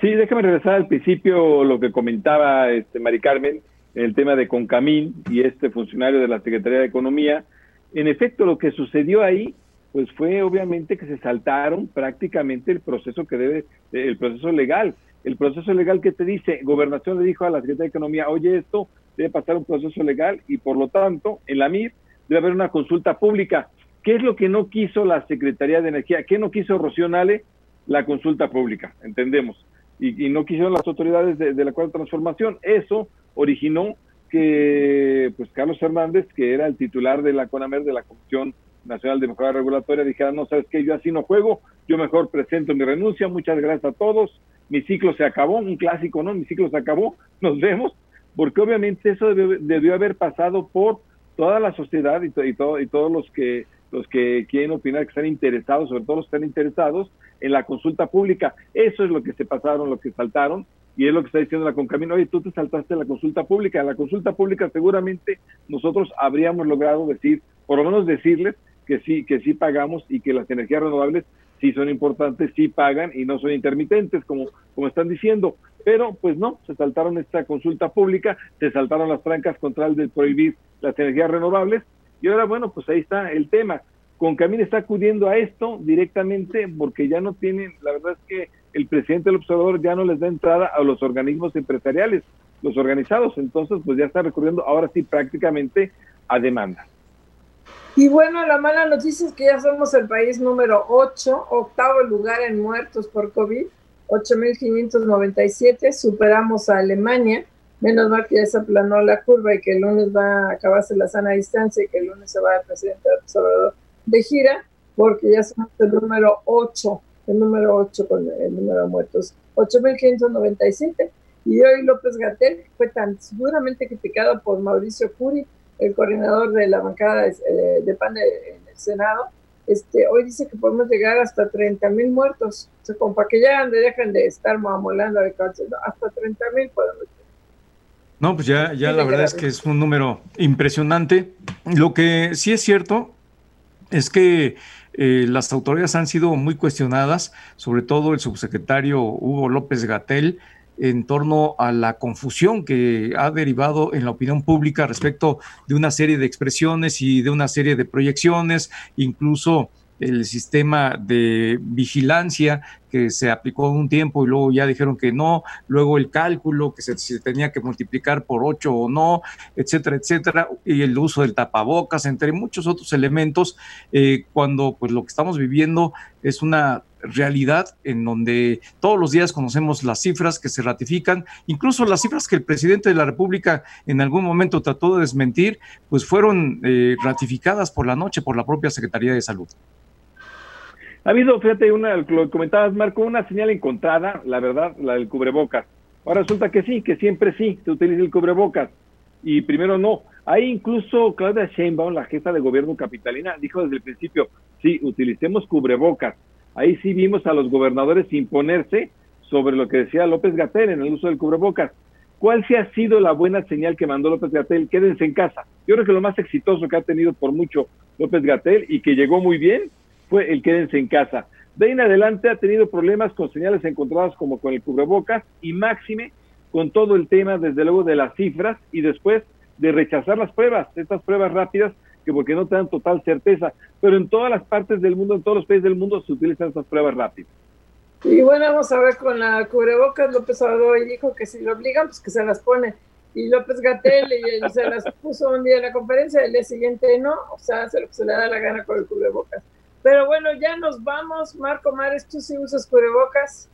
Sí, déjame regresar al principio lo que comentaba este, Mari Carmen. el tema de Concamín y este funcionario de la Secretaría de Economía. En efecto, lo que sucedió ahí, pues fue obviamente que se saltaron prácticamente el proceso que debe, el proceso legal. El proceso legal que te dice, Gobernación le dijo a la Secretaría de Economía, oye, esto debe pasar un proceso legal y por lo tanto, en la MIR debe haber una consulta pública. ¿Qué es lo que no quiso la Secretaría de Energía? ¿Qué no quiso Rocío Nale? La consulta pública, entendemos. Y, no quisieron las autoridades de, de la cuarta transformación. Eso originó que pues Carlos Hernández, que era el titular de la CONAMER, de la Comisión Nacional de Mejora Regulatoria, dijera, no, sabes qué, yo así no juego, yo mejor presento mi renuncia, muchas gracias a todos, mi ciclo se acabó, un clásico, ¿no? Mi ciclo se acabó, [laughs] nos vemos, porque obviamente eso debió, haber pasado por toda la sociedad y, y, todo, y todos los que los que quieren opinar, que están interesados, sobre todo los que están interesados en la consulta pública. Eso es lo que se pasaron, lo que saltaron, y es lo que está diciendo la Concamino, oye, tú te saltaste la consulta pública. En la consulta pública seguramente nosotros habríamos logrado decir, por lo menos decirles que sí, que sí pagamos y que las energías renovables sí son importantes, sí pagan y no son intermitentes, como, como están diciendo. Pero pues no, se saltaron esta consulta pública, se saltaron las trancas contra el de prohibir las energías renovables y ahora bueno, pues ahí está el tema. Concamín está acudiendo a esto directamente porque ya no tienen, la verdad es que el presidente del observador ya no les da entrada a los organismos empresariales, los organizados, entonces pues ya está recurriendo ahora sí prácticamente a demanda. Y bueno, la mala noticia es que ya somos el país número 8, octavo lugar en muertos por COVID, 8.597, superamos a Alemania, menos mal que ya se aplanó la curva y que el lunes va a acabarse la sana distancia y que el lunes se va el presidente del observador de gira, porque ya somos el número 8 el número 8 con el número de muertos, 8.597. Y hoy López Gatel fue tan duramente criticado por Mauricio Curi, el coordinador de la bancada de, eh, PAN en el Senado. Este, hoy dice que podemos llegar hasta 30 mil muertos. O sea, como para que ya dejen de estar mamolando hasta 30 mil podemos no, pues ya, ya la verdad es que es un número impresionante. Lo que sí es cierto es que eh, las autoridades han sido muy cuestionadas, sobre todo el subsecretario Hugo López Gatel, en torno a la confusión que ha derivado en la opinión pública respecto de una serie de expresiones y de una serie de proyecciones, incluso el sistema de vigilancia que se aplicó un tiempo y luego ya dijeron que no, luego el cálculo que se, tenía que multiplicar por ocho o no, etcétera, etcétera, y el uso del tapabocas, entre muchos otros elementos, eh, cuando pues lo que estamos viviendo es una realidad en donde todos los días conocemos las cifras que se ratifican, incluso las cifras que el presidente de la República en algún momento trató de desmentir, pues fueron eh, ratificadas por la noche por la propia Secretaría de Salud. Ha habido, fíjate, una, lo comentabas, Marco, una señal encontrada, la verdad, la del cubrebocas. Ahora resulta que sí, que siempre sí se utiliza el cubrebocas. Y primero no. Hay incluso Claudia Sheinbaum, la jefa de gobierno capitalina, dijo desde el principio, sí, utilicemos cubrebocas. Ahí sí vimos a los gobernadores imponerse sobre lo que decía López Gatel en el uso del cubrebocas. ¿Cuál sí ha sido la buena señal que mandó López Gatel? Quédense en casa. Yo creo que lo más exitoso que ha tenido por mucho López Gatel y que llegó muy bien fue el quédense en casa. De ahí en adelante ha tenido problemas con señales encontradas como con el cubrebocas y máxime con todo el tema, desde luego, de las cifras y después de rechazar las pruebas, estas pruebas rápidas que porque no te dan total certeza, pero en todas las partes del mundo, en todos los países del mundo se utilizan estas pruebas rápidas. Y bueno, vamos a ver con la cubrebocas, López Obrador dijo que si lo obligan, pues que se las pone. Y López Gatel se las puso un día en la conferencia, el día siguiente no, o sea, se le da la gana con el cubrebocas. Pero bueno, ya nos vamos. Marco Mares, ¿tú sí usas cubrebocas?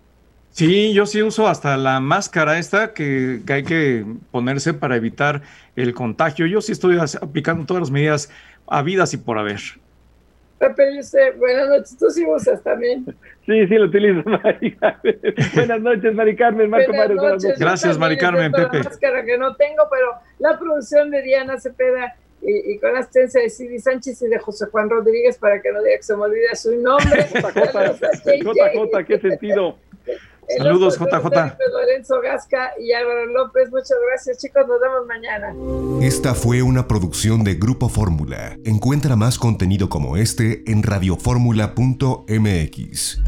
Sí, yo sí uso hasta la máscara esta que, hay que ponerse para evitar el contagio. Yo sí estoy aplicando todas las medidas habidas y por haber. Pepe, yo sé, buenas noches, tú sí usas también. Sí, sí, lo utilizo, [laughs] Mari buenas noches, Mari Carmen, Marco buenas Noches. Gracias, Mari Carmen, Pepe. La máscara que no tengo, pero la producción de Diana Cepeda y, con la asistencia de Sidi Sánchez y de José Juan Rodríguez para que no diga que se me olvide su nombre. [laughs] JJ, qué sentido. [laughs] Saludos, JJ. Lorenzo Gasca y Álvaro López, muchas gracias, chicos. Nos vemos mañana. Esta fue una producción de Grupo Fórmula. Encuentra más contenido como este en radioformula.mx.